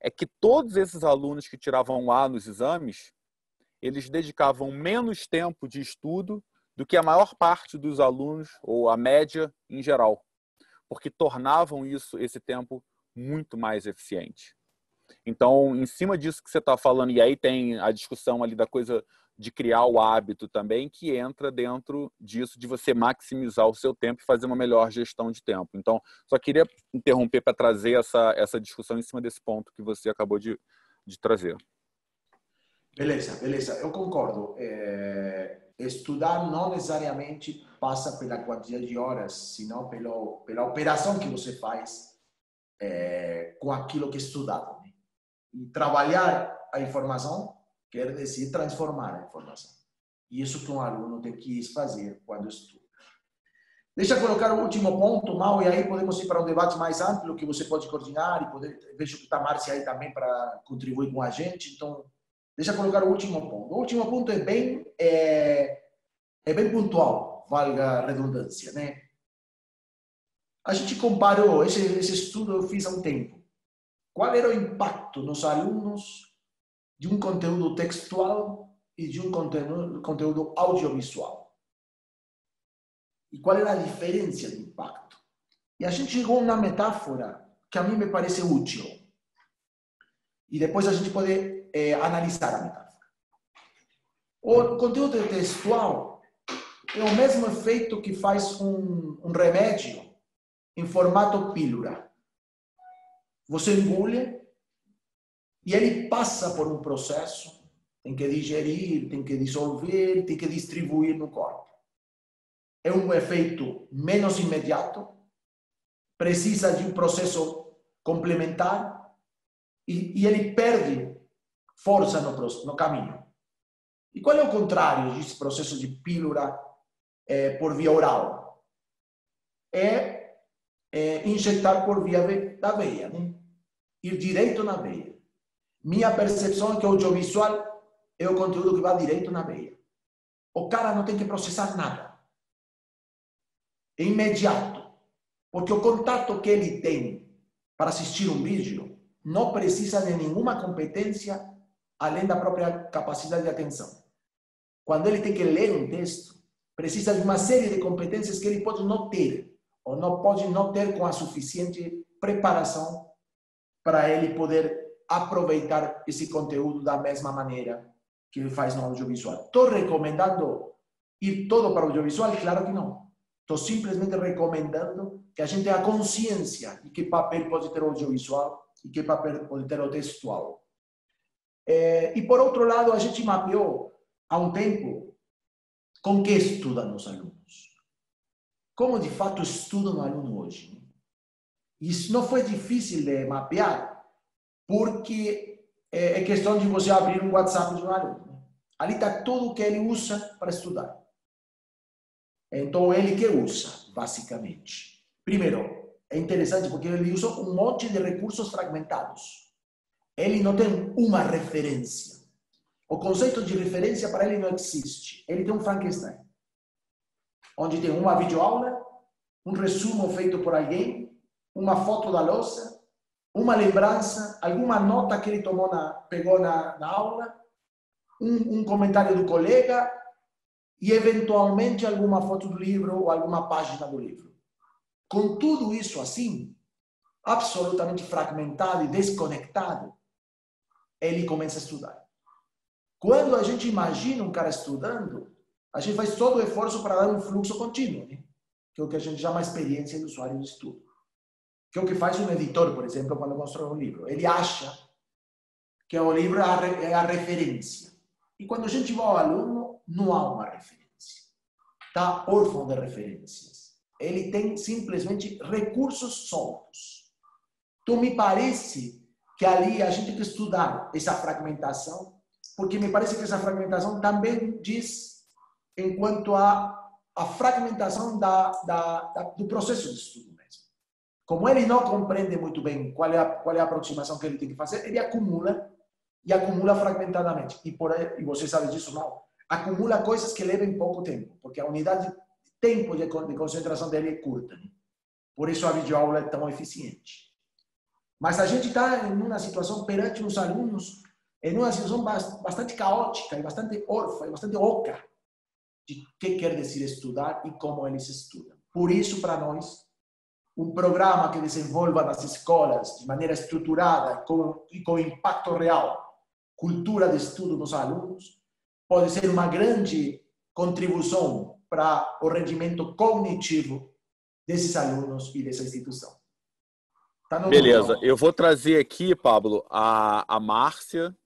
é que todos esses alunos que tiravam A nos exames eles dedicavam menos tempo de estudo do que a maior parte dos alunos, ou a média em geral, porque tornavam isso esse tempo muito mais eficiente. Então, em cima disso que você está falando, e aí tem a discussão ali da coisa de criar o hábito também, que entra dentro disso, de você maximizar o seu tempo e fazer uma melhor gestão de tempo. Então, só queria interromper para trazer essa, essa discussão em cima desse ponto que você acabou de, de trazer. Beleza, beleza. Eu concordo. É, estudar não necessariamente passa pela quantidade de horas, senão pelo, pela operação que você faz é, com aquilo que é estudado. E trabalhar a informação quer dizer transformar a informação. E isso que um aluno tem que fazer quando estuda. Deixa eu colocar o último ponto, Mal, e aí podemos ir para um debate mais amplo que você pode coordenar e poder, vejo que está Márcia aí também para contribuir com a gente. Então, deixa eu colocar o último ponto. O último ponto é bem, é, é bem pontual, valga a redundância, né? A gente comparou, esse, esse estudo eu fiz há um tempo. Qual era o impacto nos alunos de um conteúdo textual e de um conteúdo, conteúdo audiovisual? E qual era a diferença de impacto? E a gente chegou a uma metáfora que a mim me parece útil. E depois a gente pode é, analisar a metáfora. O conteúdo textual é o mesmo efeito que faz um, um remédio em formato pílula. Você engole e ele passa por um processo, tem que digerir, tem que dissolver, tem que distribuir no corpo. É um efeito menos imediato, precisa de um processo complementar e, e ele perde força no, no, caminho. E qual é o contrário desse processo de pílula é, por via oral? É é, injetar por via da veia, né? ir direito na veia. Minha percepção é que o audiovisual é o conteúdo que vai direito na veia. O cara não tem que processar nada. É imediato. Porque o contato que ele tem para assistir um vídeo não precisa de nenhuma competência além da própria capacidade de atenção. Quando ele tem que ler um texto, precisa de uma série de competências que ele pode não ter ou não pode não ter com a suficiente preparação para ele poder aproveitar esse conteúdo da mesma maneira que ele faz no audiovisual. Estou recomendando ir todo para o audiovisual? Claro que não. Estou simplesmente recomendando que a gente tenha consciência de que papel pode ter o audiovisual e que papel pode ter o textual. É, e por outro lado, a gente mapeou há um tempo com que estudam os alunos como de fato estuda um aluno hoje. Isso não foi difícil de mapear, porque é, é questão de você abrir um WhatsApp de um aluno. Ali está tudo que ele usa para estudar. Então, ele que usa, basicamente. Primeiro, é interessante porque ele usa um monte de recursos fragmentados. Ele não tem uma referência. O conceito de referência para ele não existe. Ele tem um Frankenstein onde tem uma videoaula, um resumo feito por alguém, uma foto da louça, uma lembrança, alguma nota que ele tomou na, pegou na, na aula, um, um comentário do colega e, eventualmente, alguma foto do livro ou alguma página do livro. Com tudo isso assim, absolutamente fragmentado e desconectado, ele começa a estudar. Quando a gente imagina um cara estudando, a gente faz todo o esforço para dar um fluxo contínuo, né? que é o que a gente chama experiência do usuário de estudo. Que é o que faz um editor, por exemplo, quando constrói um livro. Ele acha que o livro é a referência. E quando a gente vai ao aluno, não há uma referência. Está órfão de referências. Ele tem simplesmente recursos soltos. Então, me parece que ali a gente tem que estudar essa fragmentação, porque me parece que essa fragmentação também diz enquanto a, a fragmentação da, da, da, do processo de estudo mesmo. Como ele não compreende muito bem qual é, a, qual é a aproximação que ele tem que fazer, ele acumula e acumula fragmentadamente. E, por, e você sabe disso, não? Acumula coisas que levam pouco tempo, porque a unidade de tempo de, de concentração dele é curta. Né? Por isso a videoaula é tão eficiente. Mas a gente está em uma situação perante os alunos, em uma situação bastante caótica, bastante órfã, bastante oca de que quer dizer estudar e como eles estudam. Por isso, para nós, um programa que desenvolva nas escolas de maneira estruturada com, e com impacto real, cultura de estudo dos alunos, pode ser uma grande contribuição para o rendimento cognitivo desses alunos e dessa instituição. Tá Beleza, eu vou trazer aqui, Pablo, a, a Márcia,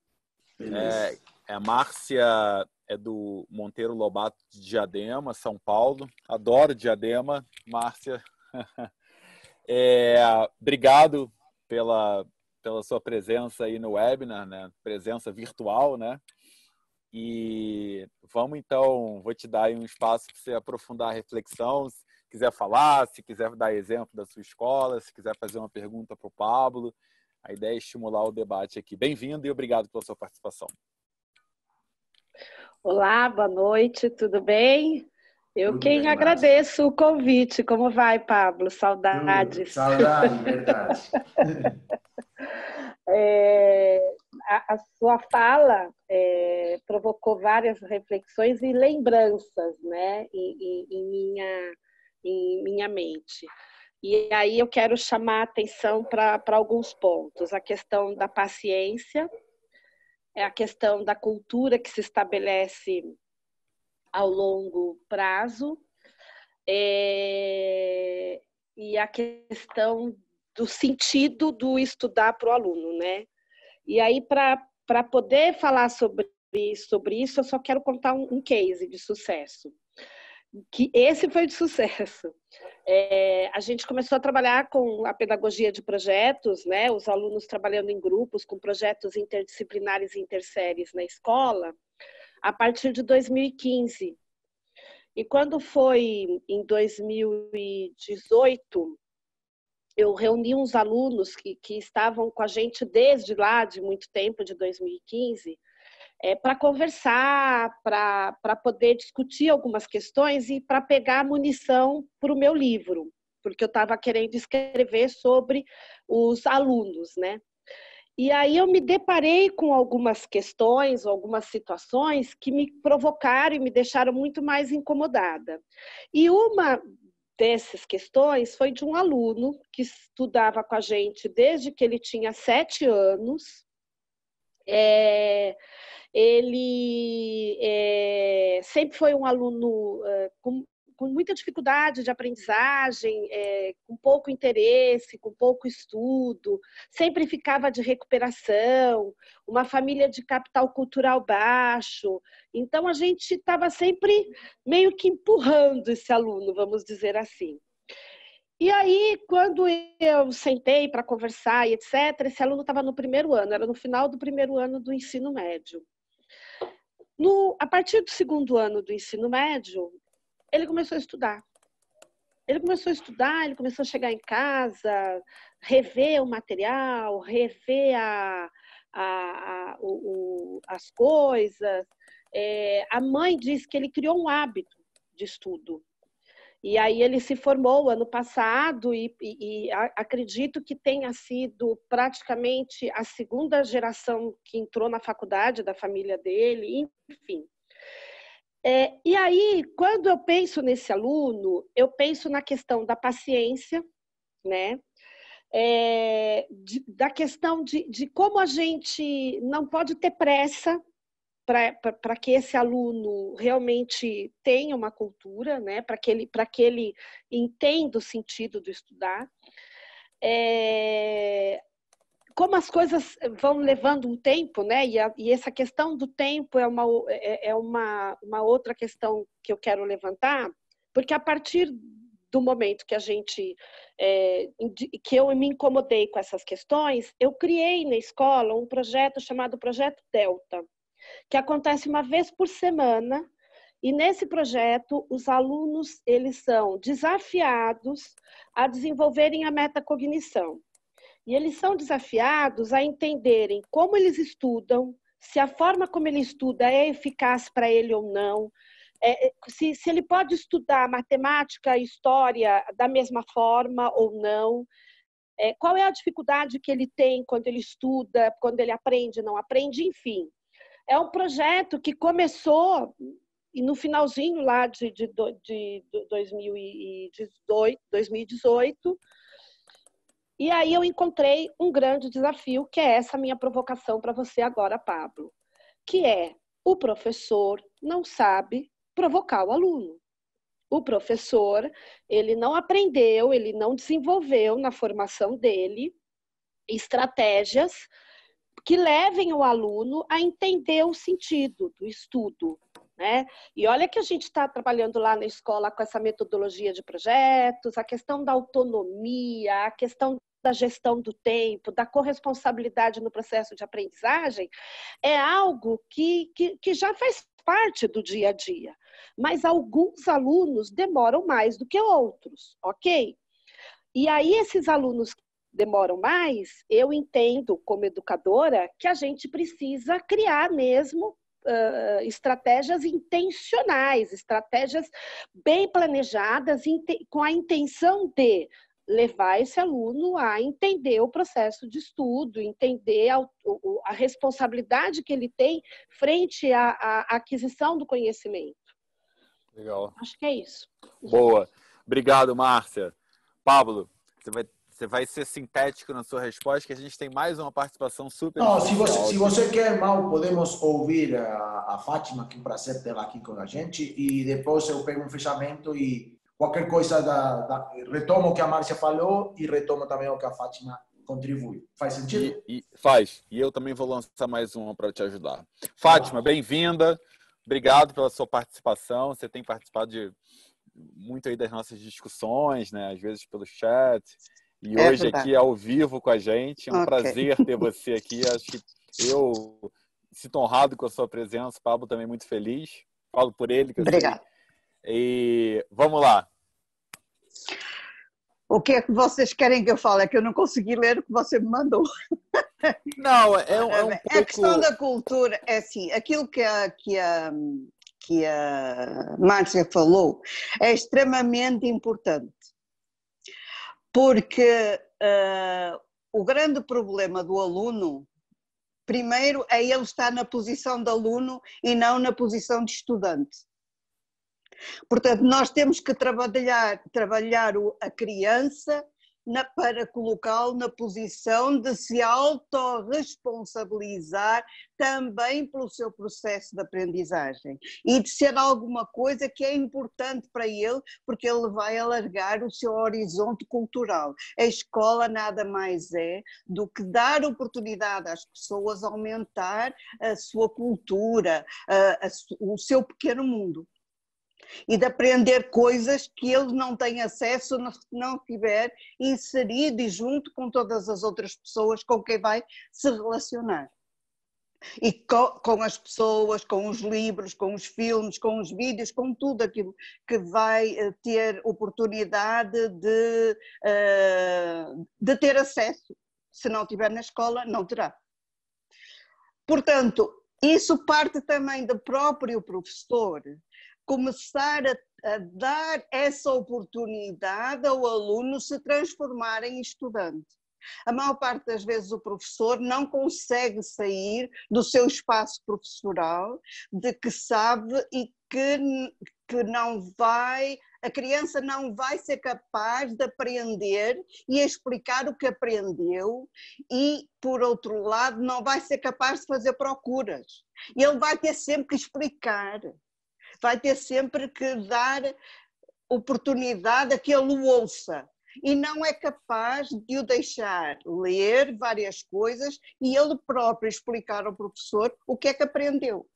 é, é Márcia é do Monteiro Lobato de Diadema, São Paulo. Adoro Diadema, Márcia. *laughs* É, obrigado pela, pela sua presença aí no webinar, né? Presença virtual, né? E vamos então, vou te dar um espaço para você aprofundar a reflexão. Se quiser falar, se quiser dar exemplo da sua escola, se quiser fazer uma pergunta para o Pablo. A ideia é estimular o debate aqui. Bem-vindo e obrigado pela sua participação. Olá, boa noite, tudo bem? Eu quem bem, agradeço o convite. Como vai, Pablo? Saudades. Saudades, verdade. *laughs* é, a, a, sua fala é, provocou várias reflexões e lembranças né, em, em, em, minha, em minha mente. E aí eu quero chamar a atenção para alguns pontos. A questão da paciência, é a questão da cultura que se estabelece ao longo prazo, é, e a questão do sentido do estudar para o aluno, né? E aí, para poder falar sobre, sobre isso, eu só quero contar um, um case de sucesso. Que esse foi de sucesso. É, a gente começou a trabalhar com a pedagogia de projetos, né? Os alunos trabalhando em grupos com projetos interdisciplinares e interséries na escola, a partir de 2015. E quando foi em 2018, eu reuni uns alunos que, que estavam com a gente desde lá, de muito tempo, de 2015, é, para conversar, para poder discutir algumas questões e para pegar munição para o meu livro, porque eu estava querendo escrever sobre os alunos, né? E aí eu me deparei com algumas questões, algumas situações que me provocaram e me deixaram muito mais incomodada. E uma dessas questões foi de um aluno que estudava com a gente desde que ele tinha sete anos. É, ele é, sempre foi um aluno é, com, com, muita dificuldade de aprendizagem, é, com pouco interesse, com pouco estudo, sempre ficava de recuperação, uma família de capital cultural baixo. Então a gente estava sempre meio que empurrando esse aluno, vamos dizer assim. E aí, quando eu sentei para conversar e etc., esse aluno estava no primeiro ano, era no final do primeiro ano do ensino médio. No, a partir do segundo ano do ensino médio, ele começou a estudar. Ele começou a estudar, ele começou a chegar em casa, rever o material, rever a, a, a, o, o, as coisas. É, a mãe disse que ele criou um hábito de estudo. E aí ele se formou ano passado e, e, e, acredito que tenha sido praticamente a segunda geração que entrou na faculdade da família dele, enfim. É, e aí, quando eu penso nesse aluno, eu penso na questão da paciência, né? É, de, da questão de, de como a gente não pode ter pressa para que esse aluno realmente tenha uma cultura, né? para que, ele, que ele entenda o sentido do estudar. É, como as coisas vão levando um tempo, né? E, a, e essa questão do tempo é, uma, é, é uma, uma outra questão que eu quero levantar, porque a partir do momento que a gente é, que eu me incomodei com essas questões, eu criei na escola um projeto chamado Projeto Delta, que acontece uma vez por semana. E nesse projeto, os alunos eles são desafiados a desenvolverem a metacognição. E eles são desafiados a entenderem como eles estudam, se a forma como ele estuda é eficaz para ele ou não, é, é, se, se ele pode estudar matemática e história da mesma forma ou não, é, qual é a dificuldade que ele tem quando ele estuda, quando ele aprende, não aprende, enfim. É um projeto que começou e no finalzinho lá de, de, de, de 2018, 2018 e aí eu encontrei um grande desafio, que é essa minha provocação para você agora, Pablo, que é o professor não sabe provocar o aluno. O professor, ele não aprendeu, ele não desenvolveu na formação dele estratégias que levem o aluno a entender o sentido do estudo. Né? E olha que a gente está trabalhando lá na escola com essa metodologia de projetos, a questão da autonomia, a questão da gestão do tempo, da corresponsabilidade no processo de aprendizagem, é algo que, que, que já faz parte do dia a dia. Mas alguns alunos demoram mais do que outros, ok? E aí, esses alunos demoram mais, eu entendo, como educadora, que a gente precisa criar mesmo Uh, estratégias intencionais, estratégias bem planejadas, com a intenção de levar esse aluno a entender o processo de estudo, entender a, a responsabilidade que ele tem frente à, à, aquisição do conhecimento. Legal. Acho que é isso. Boa. Obrigado, Márcia. Pablo, você vai, você vai ser sintético na sua resposta, que a gente tem mais uma participação super. Não, se você, se você quer, mal, podemos ouvir a, a Fátima, que é um prazer ter aqui com a gente, e depois eu pego um fechamento e qualquer coisa da, da, retomo o que a Márcia falou e retomo também o que a Fátima contribui. Faz sentido? E, e faz. E eu também vou lançar mais uma para te ajudar. Fátima, bem-vinda. Obrigado pela sua participação. Você tem participado de muito aí das nossas discussões, né? Às vezes pelo chat. E é hoje verdade. aqui ao vivo com a gente. É um okay. prazer ter você aqui. Acho que eu sinto honrado com a sua presença. Pablo também muito feliz. Falo por ele. Obrigado. E vamos lá. O que é que vocês querem que eu fale? É que eu não consegui ler o que você me mandou. Não, é, um, é um pouco... A questão da cultura é assim, aquilo que a, que a, que a Márcia falou é extremamente importante. Porque uh, o grande problema do aluno, primeiro, é ele estar na posição de aluno e não na posição de estudante. Portanto, nós temos que trabalhar, trabalhar a criança na, para colocá-lo na posição de se autorresponsabilizar também pelo seu processo de aprendizagem e de ser alguma coisa que é importante para ele, porque ele vai alargar o seu horizonte cultural. A escola nada mais é do que dar oportunidade às pessoas aumentar a sua cultura, a, a, o seu pequeno mundo e de aprender coisas que ele não tem acesso se não estiver inserido e junto com todas as outras pessoas com quem vai se relacionar. E com, com, as pessoas, com os livros, com os filmes, com os vídeos, com tudo aquilo que vai eh, ter oportunidade de, uh, de ter acesso. Se não tiver na escola, não terá. Portanto, isso parte também do próprio professor começar a, a, dar essa oportunidade ao aluno se transformar em estudante. A maior parte das vezes o professor não consegue sair do seu espaço professoral, de que sabe e que, que não vai, a criança não vai ser capaz de aprender e explicar o que aprendeu, e, por outro lado, não vai ser capaz de fazer procuras. Ele vai ter sempre que explicar vai ter sempre que dar oportunidade a que ele o ouça e não é capaz de o deixar ler várias coisas e ele próprio explicar ao professor o que é que aprendeu.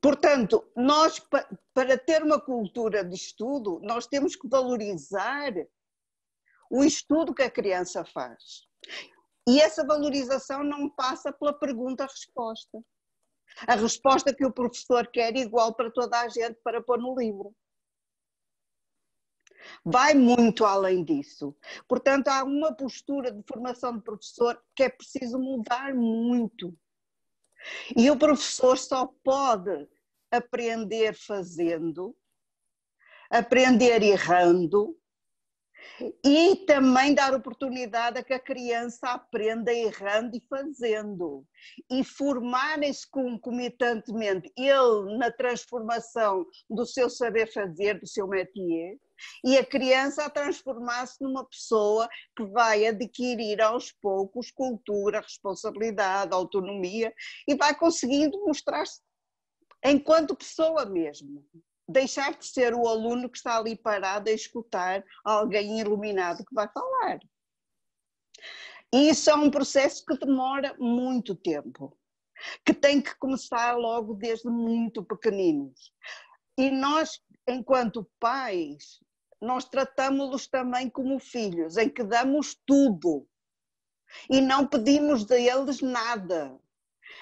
Portanto, nós, para ter uma cultura de estudo, nós temos que valorizar o estudo que a criança faz. E essa valorização não passa pela pergunta-resposta a resposta que o professor quer igual para toda a gente para pôr no livro. Vai muito além disso. Portanto, há uma postura de formação de professor que é preciso mudar muito. E o professor só pode aprender fazendo, aprender errando, e também dar oportunidade a que a criança aprenda errando e fazendo. E formarem-se concomitantemente ele na transformação do seu saber fazer, do seu métier, e a criança a transformar-se numa pessoa que vai adquirir aos poucos cultura, responsabilidade, autonomia e vai conseguindo mostrar-se enquanto pessoa mesmo deixar de ser o aluno que está ali parado a escutar alguém iluminado que vai falar. E isso é um processo que demora muito tempo, que tem que começar logo desde muito pequeninos. E nós, enquanto pais, nós tratamos-los também como filhos, em que damos tudo e não pedimos deles nada.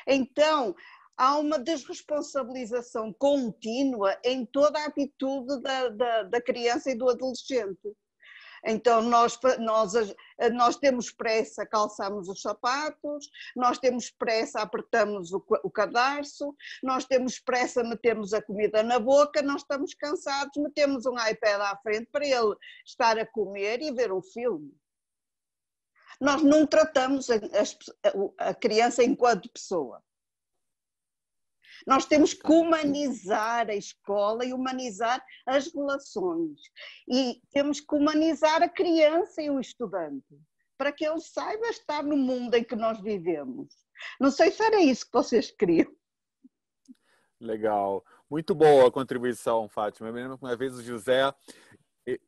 Então, há uma desresponsabilização contínua em toda a atitude da, da, da criança e do adolescente. Então, nós, nós, nós temos pressa, calçamos os sapatos, nós temos pressa, apertamos o, o cadarço, nós temos pressa, metemos a comida na boca, nós estamos cansados, metemos um iPad à frente para ele estar a comer e ver um filme. Nós não tratamos a, a, a criança enquanto pessoa. Nós temos que humanizar a escola e humanizar as relações. E temos que humanizar a criança e o estudante, para que ele saiba estar no mundo em que nós vivemos. Não sei se era isso que vocês queriam. Legal. Muito boa a contribuição, Fátima. Eu me lembro que uma vez o José.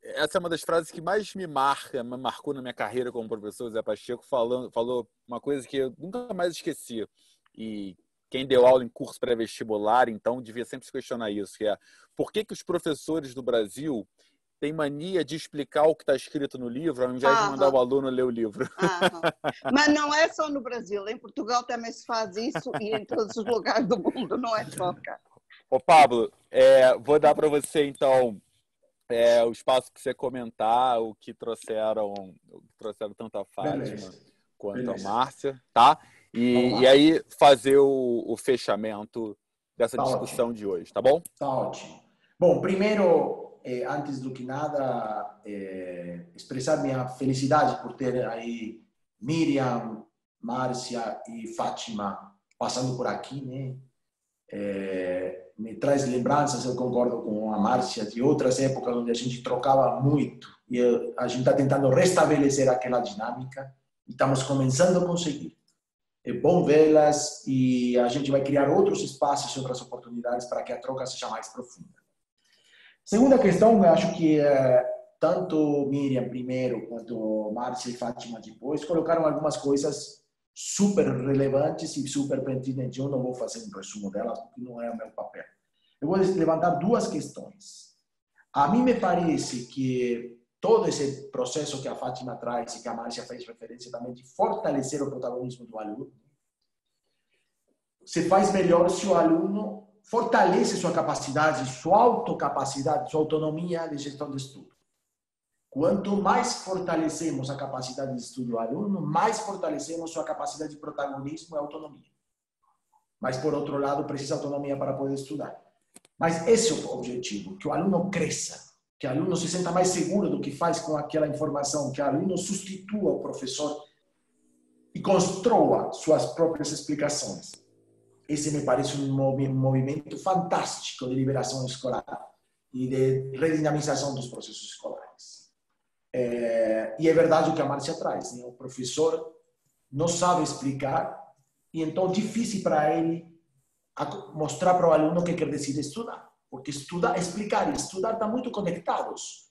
Essa é uma das frases que mais me marca, me marcou na minha carreira como professor, Zé Pacheco, falando, falou uma coisa que eu nunca mais esqueci. E quem deu aula em curso pré-vestibular, então, devia sempre se questionar isso, que é por que, que os professores do Brasil têm mania de explicar o que está escrito no livro, ao invés de mandar o aluno ler o livro. Mas não é só no Brasil, em Portugal também se faz isso e em todos os lugares do mundo, não é só cá. Ô Pablo, é, vou dar para você então é, o espaço para você comentar o que trouxeram, o que trouxeram tanto a Fátima Beleza. quanto Beleza. a Márcia, tá? E, e aí fazer o, o fechamento dessa tá discussão ótimo. de hoje, tá bom? Tá ótimo. Bom, primeiro, eh, antes do que nada, eh, expressar minha felicidade por ter aí Miriam, Márcia e Fátima passando por aqui, né? É, me traz lembranças, eu concordo com a Márcia, de outras épocas onde a gente trocava muito e a gente está tentando restabelecer aquela dinâmica e estamos começando a conseguir bom vê-las e a gente vai criar outros espaços e outras oportunidades para que a troca seja mais profunda. Segunda questão, eu acho que é, tanto Miriam primeiro quanto Márcia e Fátima depois colocaram algumas coisas super relevantes e super pertinentes. Eu não vou fazer um resumo delas porque não é o meu papel. Eu vou levantar duas questões. A mim me parece que todo esse processo que a Fátima traz e que a Márcia fez referência também de fortalecer o protagonismo do aluno, se faz melhor se o aluno fortalece sua capacidade, sua autocapacidade, sua autonomia de gestão de estudo. Quanto mais fortalecemos a capacidade de estudo do aluno, mais fortalecemos sua capacidade de protagonismo e autonomia. Mas, por outro lado, precisa autonomia para poder estudar. Mas esse é o objetivo, que o aluno cresça, que o aluno se sinta mais seguro do que faz com aquela informação, que o aluno substitua o professor e construa suas próprias explicações. Esse me parece um movimento fantástico de liberação escolar e de redinamização dos processos escolares. É, e é verdade o que a Márcia traz, né? o professor não sabe explicar e então é difícil para ele mostrar para o aluno que quer decidir estudar. Porque estudar, explicar e estudar estão muito conectados.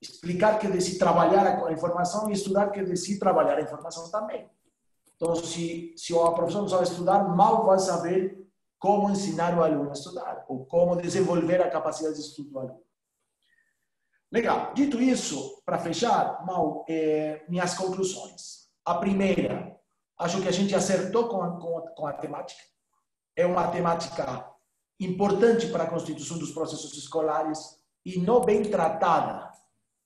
Explicar quer dizer trabalhar a informação e estudar quer dizer trabalhar a informação também. Então, se, se o professor não sabe estudar, mal vai saber como ensinar o aluno a estudar ou como desenvolver a capacidade de estudo do aluno. Legal. Dito isso, para fechar, mal, é, minhas conclusões. A primeira, acho que a gente acertou com a, com a, com a temática. É uma temática importante para a constituição dos processos escolares e não bem tratada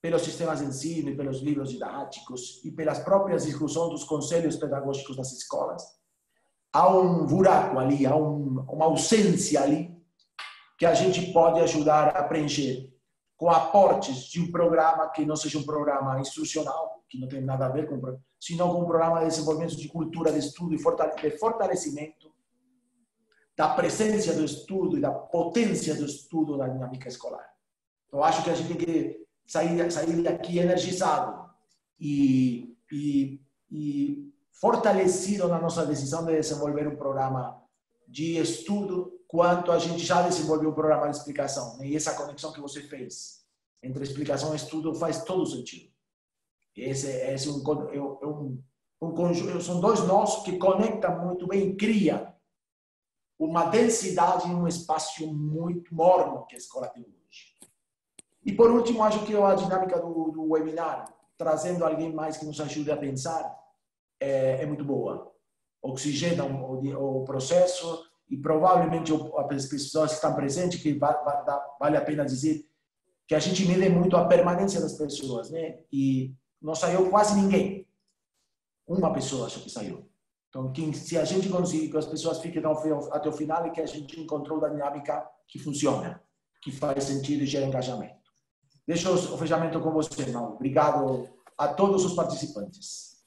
pelos sistemas de ensino e pelos livros didáticos e pelas próprias discussões dos conselhos pedagógicos das escolas. Há um buraco ali, há um, uma ausência ali que a gente pode ajudar a preencher com aportes de um programa que não seja um programa instrucional, que não tem nada a ver com, sino com um programa de desenvolvimento de cultura de estudo e de fortalecimento da presença do estudo e da potência do estudo da dinâmica escolar. Eu acho que a gente tem que sair, sair daqui energizado e, e, e fortalecido na nossa decisão de desenvolver um programa de estudo, quanto a gente já desenvolveu um programa de explicação. E essa conexão que você fez entre explicação e estudo faz todo sentido. Esse, esse é, um, é, um, um são dois nós que conectam muito bem, cria uma densidade em um espaço muito morno que a escola tem hoje. E por último, acho que a dinâmica do, do webinar, trazendo alguém mais que nos ajude a pensar, é, é muito boa. Oxigena o, o, processo e provavelmente as pessoas que estão presentes, que vale a pena dizer que a gente mede muito a permanência das pessoas, né? E não saiu quase ninguém. Uma pessoa acho que saiu. Então, quem, se a gente conseguir que as pessoas fiquem até o final, é que a gente encontrou a dinâmica que funciona, que faz sentido e gera engajamento. Deixo o fechamento com você, irmão. Obrigado a todos os participantes.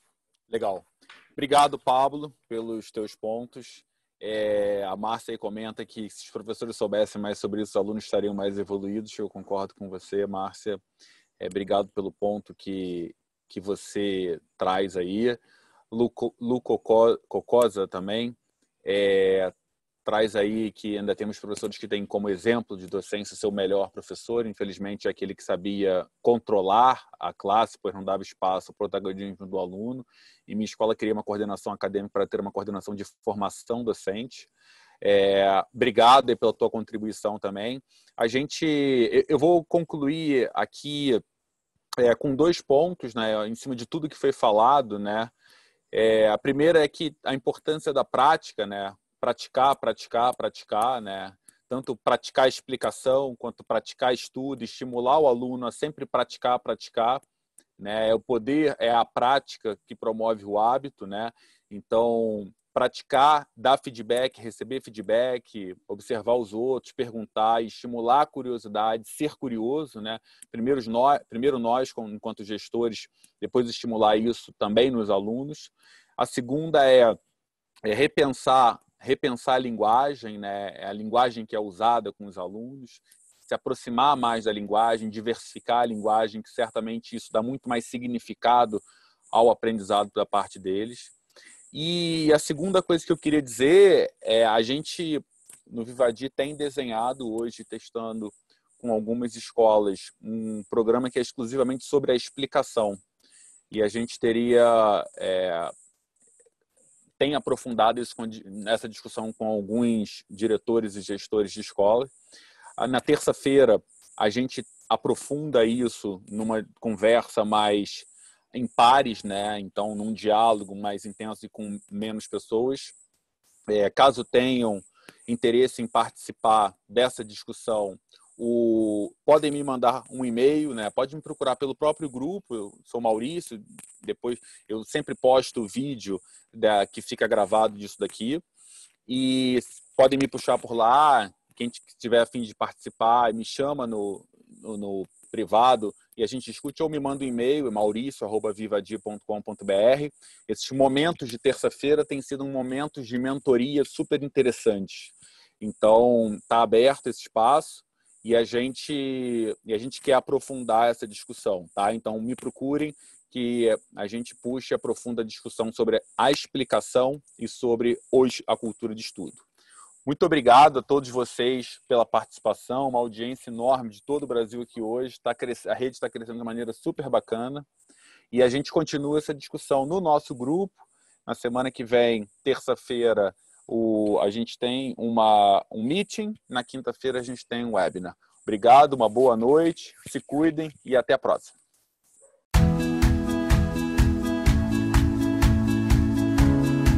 Legal. Obrigado, Pablo, pelos teus pontos. É, a Márcia comenta que se os professores soubessem mais sobre isso, os alunos estariam mais evoluídos. Eu concordo com você, Márcia. É, obrigado pelo ponto que, que você traz aí. Lu, Lu Cocosa também é, traz aí que ainda temos professores que têm como exemplo de docência seu melhor professor, infelizmente é aquele que sabia controlar a classe, pois não dava espaço ao protagonismo do aluno. E minha escola queria uma coordenação acadêmica para ter uma coordenação de formação docente. É, obrigado pela tua contribuição também. A gente, eu vou concluir aqui é, com dois pontos, né, em cima de tudo que foi falado, né. É, a primeira é que a importância da prática, né, praticar, praticar, praticar, né? Tanto praticar explicação quanto praticar estudo, estimular o aluno a sempre praticar, praticar, né? É o poder é a prática que promove o hábito, né? Então, praticar, dar feedback, receber feedback, observar os outros, perguntar, estimular a curiosidade, ser curioso, né? Primeiro nós, primeiro nós enquanto gestores, depois estimular isso também nos alunos. A segunda é, é repensar repensar a linguagem, né? É a linguagem que é usada com os alunos, se aproximar mais da linguagem, diversificar a linguagem, que certamente isso dá muito mais significado ao aprendizado da parte deles. E a segunda coisa que eu queria dizer é a gente no Vivadi tem desenhado hoje, testando com algumas escolas, um programa que é exclusivamente sobre a explicação. E a gente teria é, tem aprofundado isso nessa discussão com alguns diretores e gestores de escola. Ah, na terça-feira, a gente aprofunda isso numa conversa mais em pares, né? Então, num diálogo mais intenso e com menos pessoas. É, caso tenham interesse em participar dessa discussão, o, podem me mandar um e-mail, né? Pode me procurar pelo próprio grupo. Eu sou Maurício. Depois eu sempre posto o vídeo da, que fica gravado disso daqui. E podem me puxar por lá. Quem tiver a fim de participar, me chama no, no, no privado e a gente discute ou me manda um e-mail, mauricio.vivadia.com.br. Esses momentos de terça-feira têm sido momentos de mentoria super interessantes. Então, está aberto esse espaço e a gente e a gente quer aprofundar essa discussão, tá? Então me procurem que a gente puxe a discussão sobre a explicação e sobre hoje a cultura de estudo. Muito obrigado a todos vocês pela participação, uma audiência enorme de todo o Brasil aqui hoje. Tá a rede está crescendo de maneira super bacana e a gente continua essa discussão no nosso grupo. Na semana que vem, terça-feira, o, a gente tem uma, um meeting, na quinta-feira a gente tem um webinar. Obrigado, uma boa noite, se cuidem e até a próxima.